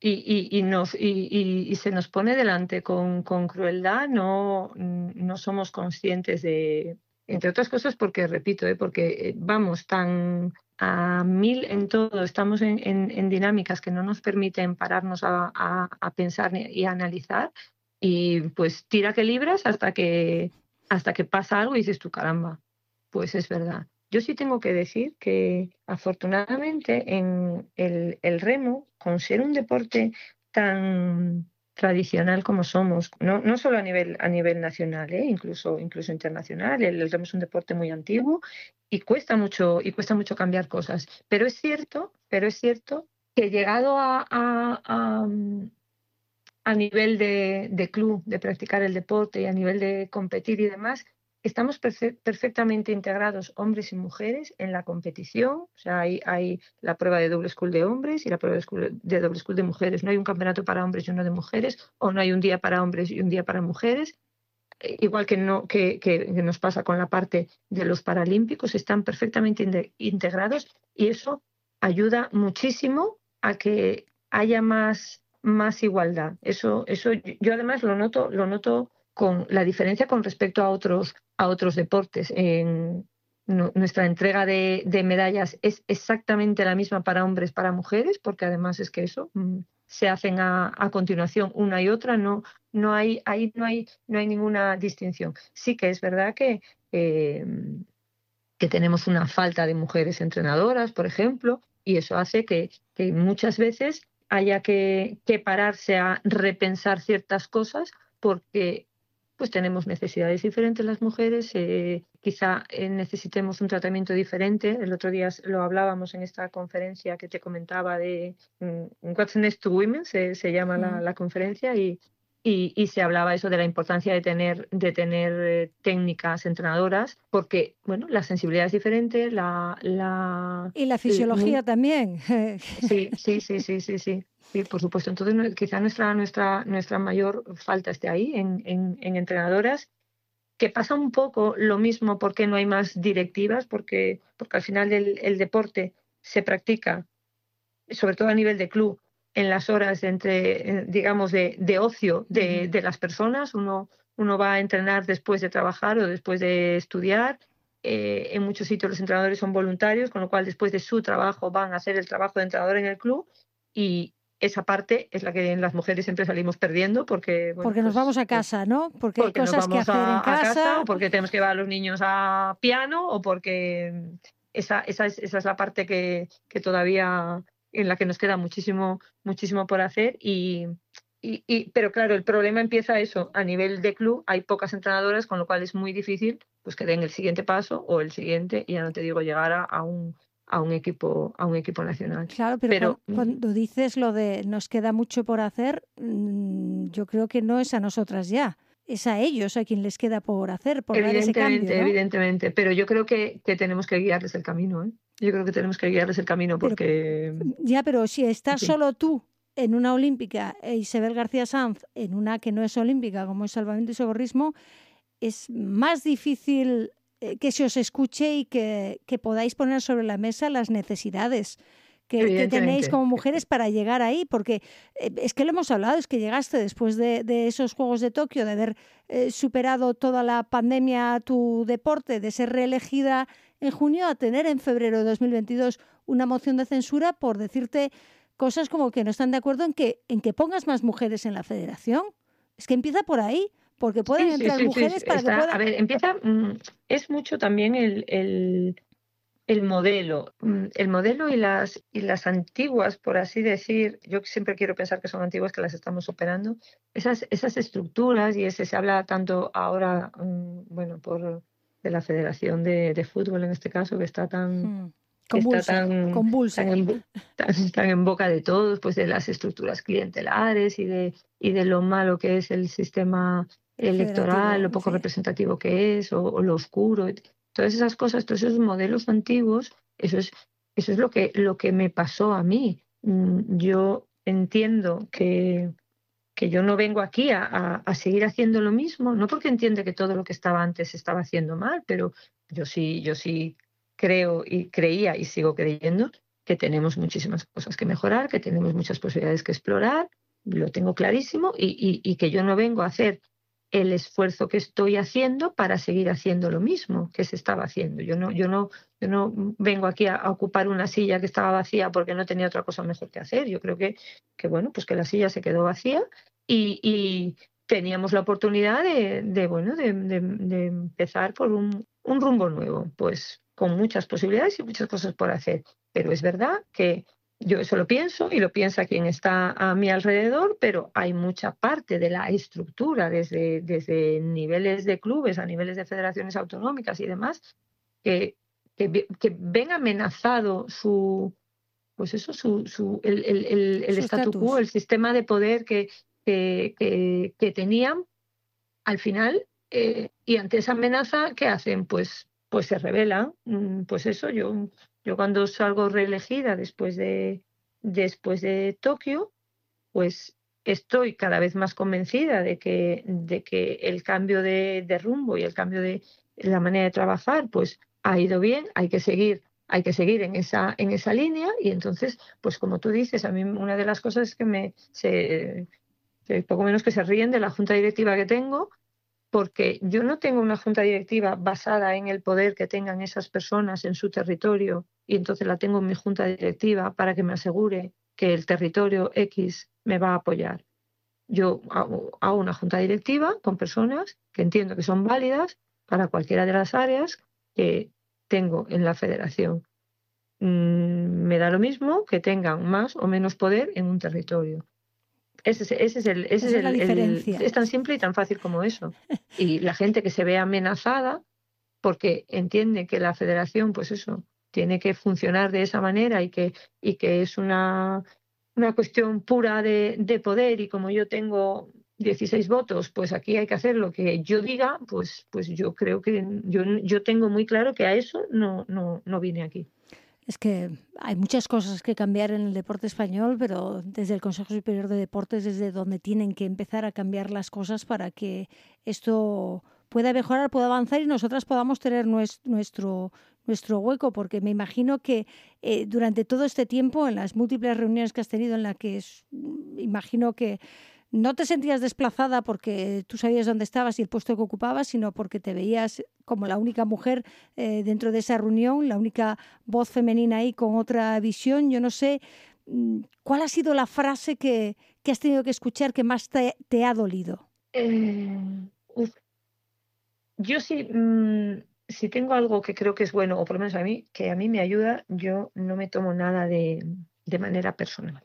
y, y, y y, y, se nos pone delante con, con crueldad, no, no somos conscientes de, entre otras cosas porque, repito, ¿eh? porque vamos tan a mil en todo, estamos en, en, dinámicas que no nos permiten pararnos a, a, a, pensar y a analizar y pues tira que libras hasta que, hasta que pasa algo y dices tú, caramba, pues es verdad. Yo sí tengo que decir que afortunadamente en el, el remo, con ser un deporte tan tradicional como somos, no, solo a nivel, a nivel nacional, ¿eh? incluso, incluso internacional. El, el es un deporte muy antiguo y cuesta mucho, y cuesta mucho cambiar cosas. Pero es cierto, pero es cierto que llegado a, a, a, a nivel de, de, club, de practicar el deporte y a nivel de competir y demás, estamos perfectamente integrados hombres y mujeres en la competición. O sea, hay, la prueba de doble school de hombres y la prueba de, school, de doble school de mujeres. No hay un campeonato para hombres y uno de mujeres, o no hay un día para hombres y un día para mujeres. Igual que, no, que nos pasa con la parte de los paralímpicos, están perfectamente integrados y eso ayuda muchísimo a que haya más, más igualdad. Eso, eso yo además lo noto, lo noto con la diferencia con respecto a otros, a otros deportes. En nuestra entrega de, medallas es exactamente la misma para hombres, para mujeres, porque además es que eso mm, se hacen a, continuación una y otra, no, no hay, ahí no hay, no hay ninguna distinción. Sí que es verdad que, eh, que tenemos una falta de mujeres entrenadoras, por ejemplo, y eso hace que, que muchas veces haya que, que pararse a repensar ciertas cosas porque pues tenemos necesidades diferentes las mujeres, eh, quizá eh, necesitemos un tratamiento diferente. El otro día lo hablábamos en esta conferencia que te comentaba de um, What's Next to Women, se, se llama mm. la, la, conferencia, y, y, y, se hablaba eso de la importancia de tener, de tener eh, técnicas entrenadoras, porque bueno, la sensibilidad es diferente, la... la y la fisiología el, también. Sí, sí, sí, sí, sí, sí. Sí, por supuesto. Entonces, quizá nuestra, nuestra, nuestra mayor falta esté ahí, en, en, en, entrenadoras, que pasa un poco lo mismo porque no hay más directivas, porque, porque al final el, el deporte se practica, sobre todo a nivel de club, en las horas entre, digamos, de, de ocio de, de, las personas. Uno, uno va a entrenar después de trabajar o después de estudiar. Eh, en muchos sitios los entrenadores son voluntarios, con lo cual después de su trabajo van a hacer el trabajo de entrenador en el club y, esa parte es la que en las mujeres siempre salimos perdiendo porque bueno, porque nos pues, vamos a casa, ¿no? Porque, porque hay cosas que hacer a, en casa. casa. o porque tenemos que llevar a los niños a piano o porque esa, esa, es, esa es la parte que, que todavía en la que nos queda muchísimo muchísimo por hacer y, y, y, pero claro, el problema empieza eso, a nivel de club hay pocas entrenadoras, con lo cual es muy difícil pues que den el siguiente paso o el siguiente, y ya no te digo llegar a, a un a un equipo a un equipo nacional. Claro, pero, pero cuando, cuando, dices lo de nos queda mucho por hacer, mm, yo creo que no es a nosotras ya, es a ellos a quien les queda por hacer, por evidentemente, dar ese cambio, ¿no? evidentemente, pero yo creo que, que, tenemos que guiarles el camino, ¿eh? Yo creo que tenemos que guiarles el camino porque... ya, pero si estás Sí. solo tú en una olímpica e Isabel García Sanz en una que no es olímpica, como es salvamento y socorrismo, es más difícil eh, que se os escuche y que, que podáis poner sobre la mesa las necesidades que, que tenéis como mujeres para llegar ahí, porque eh, es que lo hemos hablado, es que llegaste después de, de esos Juegos de Tokio, de haber eh, superado toda la pandemia tu deporte, de ser reelegida en junio, a tener en febrero de 2022 una moción de censura por decirte cosas como que no están de acuerdo en que, en que pongas más mujeres en la federación. Es que empieza por ahí, porque pueden Sí, entrar sí, sí, mujeres para está- que puedan... A ver, empieza, mm, es mucho también el, el, el modelo, mm, el modelo y las, y las antiguas, por así decir, yo siempre quiero pensar que son antiguas, que las estamos superando, esas, esas estructuras, y ese se habla tanto ahora, mm, bueno, por de la Federación de, de Fútbol en este caso, que está tan, Mm, que está convulsa, tan, convulsa. tan en, bo- tan- tan en boca de todos, pues de las estructuras clientelares y de, y de lo malo que es el sistema electoral, lo poco sí. representativo que es, o, o lo oscuro, todas esas cosas, todos esos modelos antiguos, eso es, eso es lo que, lo que me pasó a mí. Mm, Yo entiendo que, que yo no vengo aquí a, a- a seguir haciendo lo mismo, no porque entiende que todo lo que estaba antes estaba haciendo mal, pero yo sí, yo sí creo y creía y sigo creyendo que tenemos muchísimas cosas que mejorar, que tenemos muchas posibilidades que explorar, lo tengo clarísimo, y, y- y que yo no vengo a hacer el esfuerzo que estoy haciendo para seguir haciendo lo mismo que se estaba haciendo. Yo no, yo no, yo no vengo aquí a, ocupar una silla que estaba vacía porque no tenía otra cosa mejor que hacer. Yo creo que, que bueno, pues que la silla se quedó vacía y, teníamos la oportunidad de, bueno, de empezar por un, un rumbo nuevo, pues con muchas posibilidades y muchas cosas por hacer. Pero es verdad que yo eso lo pienso y lo piensa quien está a mi alrededor, pero hay mucha parte de la estructura, desde, desde niveles de clubes a niveles de federaciones autonómicas y demás, que, que, ve- que ven amenazado su, pues eso, su, su, el, el, el, el Su statu quo, el sistema de poder que, que, que, que tenían al final. eh, y ante esa amenaza, ¿qué hacen? Pues, pues se rebelan. Mm, Pues eso, yo, yo cuando salgo reelegida después de, después de Tokio, pues estoy cada vez más convencida de que, de que el cambio de, rumbo y el cambio de la manera de trabajar, pues ha ido bien, hay que seguir, hay que seguir en esa, en esa línea, y entonces, pues como tú dices, a mí una de las cosas que me se- poco menos que se ríen de la junta directiva que tengo, porque yo no tengo una junta directiva basada en el poder que tengan esas personas en su territorio y entonces la tengo en mi junta directiva para que me asegure que el territorio X me va a apoyar. Yo hago, una junta directiva con personas que entiendo que son válidas para cualquiera de las áreas que tengo en la federación. Mm, me da lo mismo que tengan más o menos poder en un territorio. Ese es, ese es el, ese es es la el- es tan simple y tan fácil como eso. Y la gente que se ve amenazada porque entiende que la federación, pues eso, tiene que funcionar de esa manera y que, y que es una, una cuestión pura de, de poder y como yo tengo 16 votos, pues aquí hay que hacer lo que yo diga, pues, pues yo creo que yo, yo tengo muy claro que a eso no, no, no vine aquí. Es que hay muchas cosas que cambiar en el deporte español, pero desde el Consejo Superior de Deportes, desde donde tienen que empezar a cambiar las cosas para que esto pueda mejorar, pueda avanzar y nosotras podamos tener nues- nuestro, nuestro hueco, porque me imagino que eh, durante todo este tiempo, en las múltiples reuniones que has tenido, en las que es- imagino que no te sentías desplazada porque tú sabías dónde estabas y el puesto que ocupabas, sino porque te veías como la única mujer eh, dentro de esa reunión, la única voz femenina ahí con otra visión. Yo no sé mm, cuál ha sido la frase que, que has tenido que escuchar que más te, ha dolido. Eh. Yo sí, mm, si tengo algo que creo que es bueno, o por lo menos a mí, que a mí me ayuda, yo no me tomo nada de, de manera personal.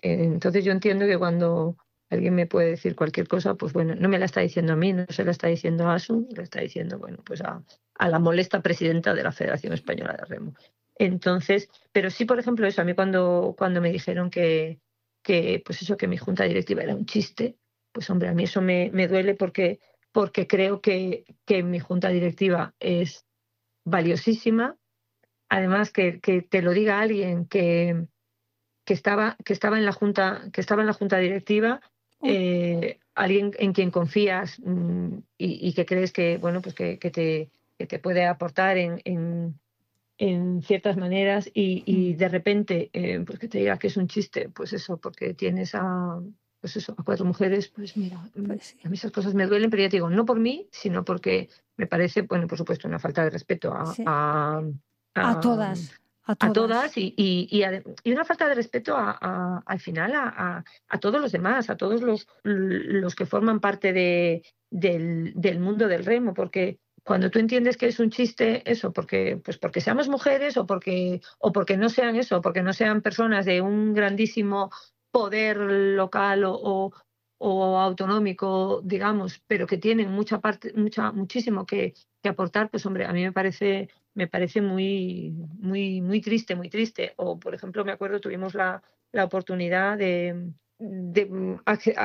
Eh, entonces yo entiendo que cuando alguien me puede decir cualquier cosa, pues bueno, no me la está diciendo a mí, no se la está diciendo a Asun, le está diciendo, bueno, pues a, a la molesta presidenta de la Federación Española de Remo. Entonces, pero sí, por ejemplo, eso, a mí cuando, cuando me dijeron que, que, pues eso, que mi junta directiva era un chiste, pues hombre, a mí eso me, me duele porque, porque creo que, que mi junta directiva es valiosísima. además que, que te lo diga alguien que, que estaba, que estaba en la junta, que estaba en la junta directiva, eh, alguien en quien confías mm, y, y, que crees que bueno pues que, que, te, que te puede aportar en, en, en ciertas maneras y, y de repente eh, pues que te diga que es un chiste pues eso porque tienes a pues eso a cuatro mujeres pues mira Pues sí. a mí esas cosas me duelen pero ya te digo no por mí sino porque me parece bueno por supuesto una falta de respeto a, Sí. a, A todas. A a todas. y, y, y, y una falta de respeto a, a- al final a, a- a todos los demás, a todos los, los que forman parte de, del, del mundo del remo, porque cuando tú entiendes que es un chiste eso, porque, pues porque seamos mujeres o porque, o porque no sean eso, porque no sean personas de un grandísimo poder local o, o- o autonómico, digamos, pero que tienen mucha parte, mucha, muchísimo que, que aportar, pues hombre, a mí me parece me parece muy, muy, muy triste, muy triste. O, por ejemplo, me acuerdo, tuvimos la, la oportunidad de, mm,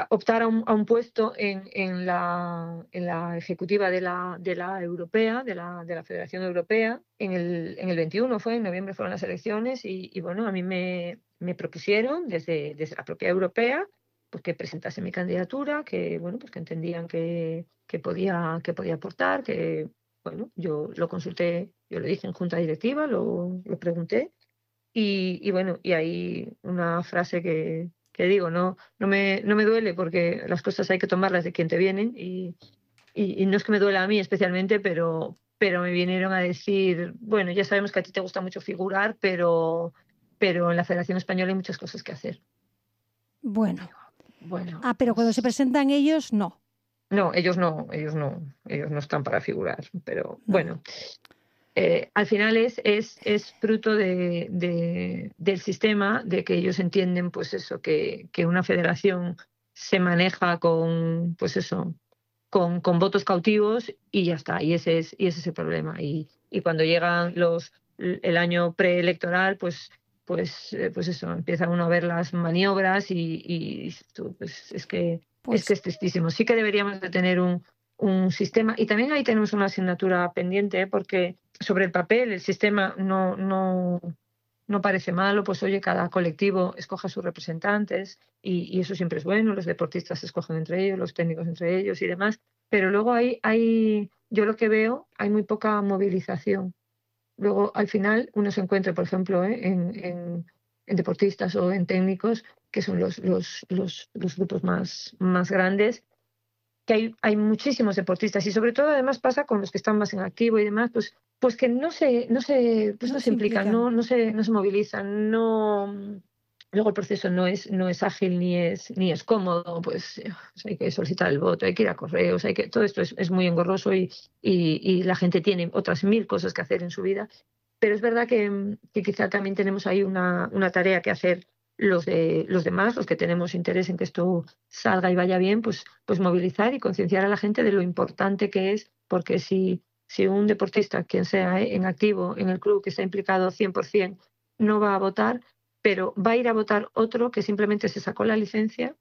optar a un, a un puesto en, en, la, en la ejecutiva de la, de la europea, de la, de la Federación Europea, en el, en el 21 fue, en noviembre fueron las elecciones, y, y bueno, a mí me, me propusieron desde, desde la propia europea pues que presentase mi candidatura, que bueno, pues que entendían que, que podía, que podía aportar, que bueno, yo lo consulté, yo lo dije en junta directiva, lo, lo pregunté y, y bueno, y hay una frase que, que digo, no, no, me, no me duele porque las cosas hay que tomarlas de quien te vienen y, y, y no es que me duela a mí especialmente, pero, pero me vinieron a decir, bueno, ya sabemos que a ti te gusta mucho figurar, pero, pero en la Federación Española hay muchas cosas que hacer. Bueno. Bueno, Ah, pero cuando se pues- presentan ellos, no. No, ellos no, ellos no, ellos no están para figurar, pero bueno. eh, al final es, es, es fruto de, de- del sistema, de que ellos entienden, pues eso, que, que una federación se maneja con, pues eso, con, con votos cautivos y ya está, y ese es, y ese es el problema. Y, y cuando llegan los el año preelectoral, pues pues, eh, pues eso, empieza uno a ver las maniobras y, y pues es que Pues es que es tristísimo. Sí que deberíamos de tener un, un sistema y también ahí tenemos una asignatura pendiente ¿eh? porque sobre el papel el sistema no, no, no parece malo, pues oye, cada colectivo escoge a sus representantes y, y eso siempre es bueno, los deportistas se escogen entre ellos, los técnicos entre ellos y demás, pero luego hay, hay yo lo que veo, hay muy poca movilización. Luego al final uno se encuentra, por ejemplo, ¿eh? en, en, en deportistas o en técnicos que son los, los, los, los grupos más, más grandes, que hay, hay muchísimos deportistas y sobre todo además pasa con los que están más en activo y demás, pues, pues que no se, no se, pues No no se implican, implican. no, no, se, no se movilizan, no luego el proceso no es, no es ágil ni es, ni es cómodo, pues, pues hay que solicitar el voto, hay que ir a correos, hay que, todo esto es, es muy engorroso y, y, y la gente tiene otras mil cosas que hacer en su vida. Pero es verdad que, que quizá también tenemos ahí una, una tarea que hacer los de los demás, los que tenemos interés en que esto salga y vaya bien, pues, pues movilizar y concienciar a la gente de lo importante que es, porque si, si un deportista, quien sea, ¿eh? en activo en el club que está implicado 100%, no va a votar, pero va a ir a votar otro que simplemente se sacó la licencia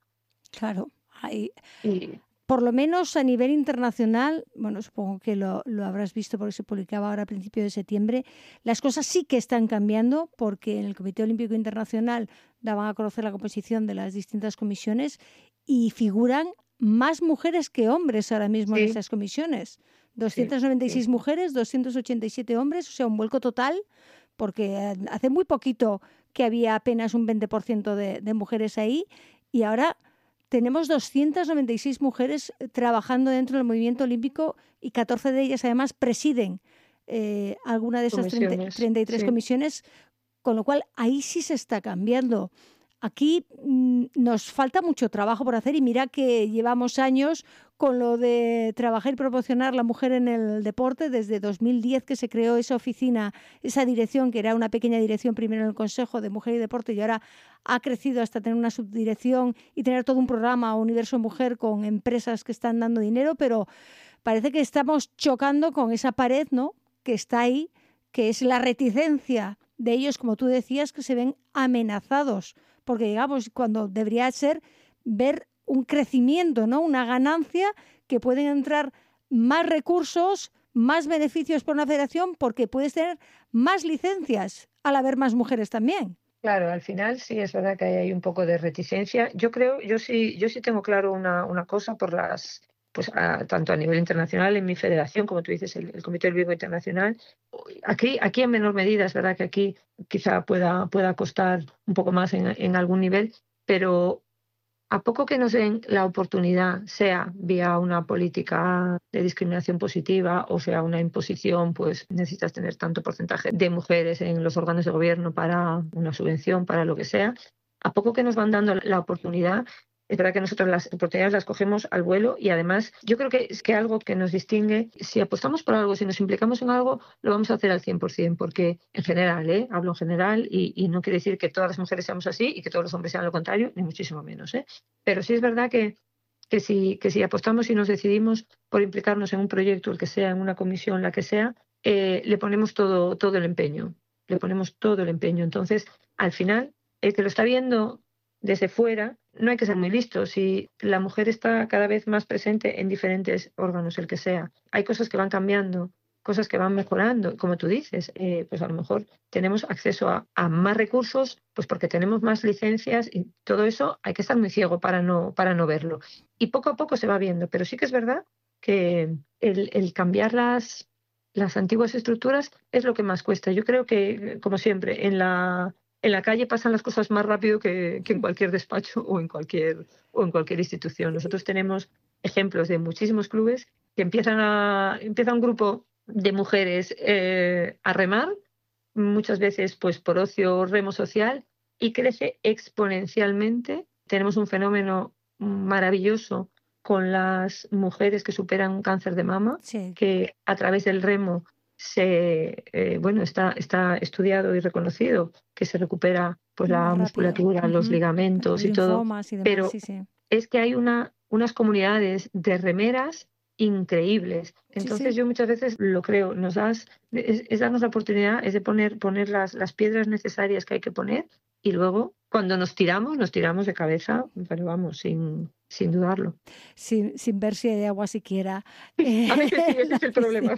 Claro. Hay, y por lo menos a nivel internacional, bueno, supongo que lo, lo habrás visto porque se publicaba ahora a principios de septiembre, las cosas sí que están cambiando porque en el Comité Olímpico Internacional daban a conocer la composición de las distintas comisiones y figuran más mujeres que hombres ahora mismo en Sí. esas comisiones. 296 sí. mujeres, 287 hombres, o sea, un vuelco total, porque eh, hace muy poquito que había apenas un 20% de, de mujeres ahí y ahora tenemos 296 mujeres eh, trabajando dentro del movimiento olímpico y 14 de ellas además presiden eh, alguna de esas 30 Comisiones, 33 sí. comisiones, con lo cual ahí sí se está cambiando. Aquí mm, nos falta mucho trabajo por hacer y mira que llevamos años con lo de trabajar y promocionar la mujer en el deporte desde 2010 que se creó esa oficina, esa dirección que era una pequeña dirección primero en el Consejo de Mujer y Deporte y ahora ha crecido hasta tener una subdirección y tener todo un programa Universo Mujer con empresas que están dando dinero, pero parece que estamos chocando con esa pared, ¿no? que está ahí, que es la reticencia de ellos, como tú decías, que se ven amenazados, porque digamos, cuando debería ser ver un crecimiento, ¿no? Una ganancia que pueden entrar más recursos, más beneficios por una federación, porque puedes tener más licencias al haber más mujeres también. Claro, al final sí es verdad que hay un poco de reticencia. Yo creo, yo sí, yo sí tengo claro una, una cosa por las, pues tanto a nivel internacional en mi federación, como tú dices, el, Comité Olímpico Internacional. Aquí, aquí en menor medida, es verdad que aquí quizá pueda, pueda costar un poco más en, en algún nivel, pero a poco que nos den la oportunidad, sea vía una política de discriminación positiva o sea una imposición, pues necesitas tener tanto porcentaje de mujeres en los órganos de gobierno para una subvención, para lo que sea, a poco que nos van dando la oportunidad, es verdad que nosotros las oportunidades las cogemos al vuelo y además yo creo que es que algo que nos distingue, si apostamos por algo, si nos implicamos en algo, lo vamos a hacer al 100%, porque en general, ¿eh? hablo en general y, no quiere decir que todas las mujeres seamos así y que todos los hombres sean lo contrario, ni muchísimo menos. ¿eh? Pero sí es verdad que, que, si, que si apostamos y nos decidimos por implicarnos en un proyecto, el que sea, en una comisión, la que sea, eh, le ponemos todo, todo el empeño, le ponemos todo el empeño. Entonces, al final, el que lo está viendo desde fuera, no hay que ser muy listo. Si la mujer está cada vez más presente en diferentes órganos, el que sea, hay cosas que van cambiando, cosas que van mejorando. Como tú dices, eh, pues a lo mejor tenemos acceso a, más recursos, pues porque tenemos más licencias y todo eso hay que estar muy ciego para no, para no verlo. Y poco a poco se va viendo, pero sí que es verdad que el, el cambiar las, las antiguas estructuras es lo que más cuesta. Yo creo que, como siempre, en la en la calle pasan las cosas más rápido que, en cualquier despacho o en cualquier, o en cualquier institución. Nosotros tenemos ejemplos de muchísimos clubes que empiezan a, empieza un grupo de mujeres eh, a remar, muchas veces pues por ocio remo social, y crece exponencialmente. Tenemos un fenómeno maravilloso con las mujeres que superan un cáncer de mama, que a través del remo se eh, bueno está está estudiado y reconocido que se recupera pues la musculatura los ligamentos y todo pero es que hay una unas comunidades de remeras increíbles. Entonces yo muchas veces lo creo nos das es, darnos la oportunidad es de poner poner las, las piedras necesarias que hay que poner y luego cuando nos tiramos nos tiramos de cabeza pero vamos sin sin dudarlo. Sin, sin ver si hay agua siquiera. A veces sí, ese es el problema.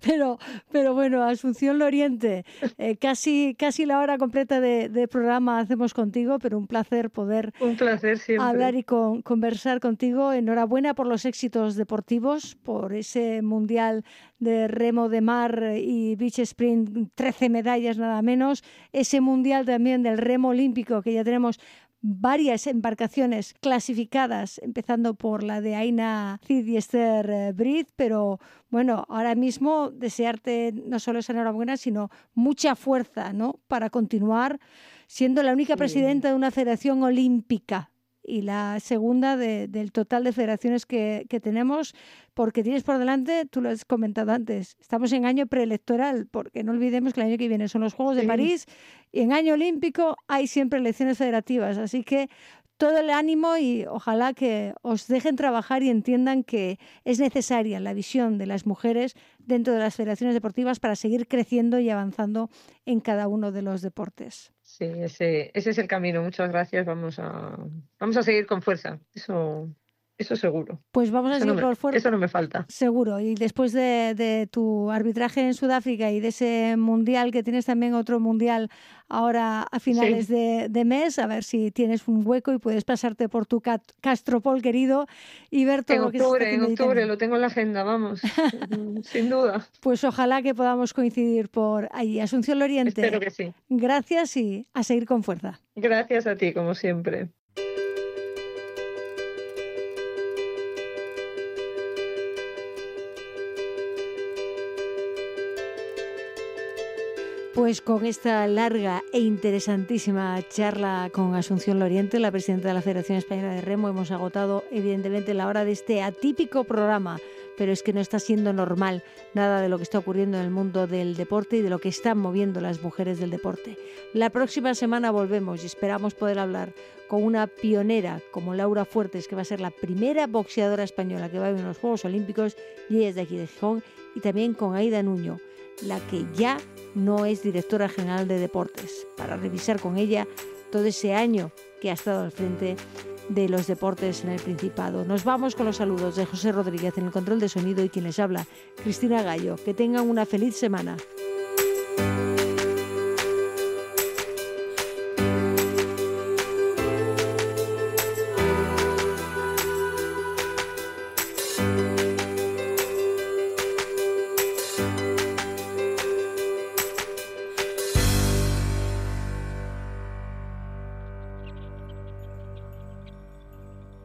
pero, pero bueno, Asunción Loriente, eh, casi, casi la hora completa de, programa hacemos contigo, pero un placer poder un placer hablar y conversar contigo. Enhorabuena por los éxitos deportivos, por ese Mundial de Remo de Mar y Beach Sprint, 13 medallas nada menos, ese Mundial también del Remo Olímpico que ya tenemos varias embarcaciones clasificadas, empezando por la de Aina Cid y Esther eh, Brid, pero bueno, ahora mismo desearte no solo esa enhorabuena, sino mucha fuerza ¿no? para continuar siendo la única presidenta de una federación olímpica y la segunda del total de federaciones que, tenemos, porque tienes por delante, tú lo has comentado antes, estamos en año preelectoral, porque no olvidemos que el año que viene son los Juegos de París y en año olímpico hay siempre elecciones federativas, así que todo el ánimo y ojalá que os dejen trabajar y entiendan que es necesaria la visión de las mujeres dentro de las federaciones deportivas para seguir creciendo y avanzando en cada uno de los deportes. Sí, ese, es el camino. Muchas gracias. Vamos a, vamos a seguir con fuerza. Eso, eso seguro. Pues vamos a seguir por fuerza. Eso no me falta. Seguro. Y después de, tu arbitraje en Sudáfrica y de ese mundial, que tienes también otro mundial ahora a finales de, mes, a ver si tienes un hueco y puedes pasarte por tu Castropol querido y ver todo en lo que octubre, En octubre, lo tengo en la agenda, vamos. sin duda. Pues ojalá que podamos coincidir por allí. Asunción Loriente. Espero que sí. Gracias y a seguir con fuerza. Gracias a ti, como siempre. Pues con esta larga e interesantísima charla con Asunción Loriente, la presidenta de la Federación Española de Remo, hemos agotado evidentemente la hora de este atípico programa, pero es que no está siendo normal nada de lo que está ocurriendo en el mundo del deporte y de lo que están moviendo las mujeres del deporte. La próxima semana volvemos y esperamos poder hablar con una pionera como Laura Fuertes, que va a ser la primera boxeadora española que va a ir a los Juegos Olímpicos y es aquí de Gijón, y también con Aida Nuño la que ya no es directora general de deportes, para revisar con ella todo ese año que ha estado al frente de los deportes en el Principado. Nos vamos con los saludos de José Rodríguez en el control de sonido y quien les habla, Cristina Gallo. Que tengan una feliz semana.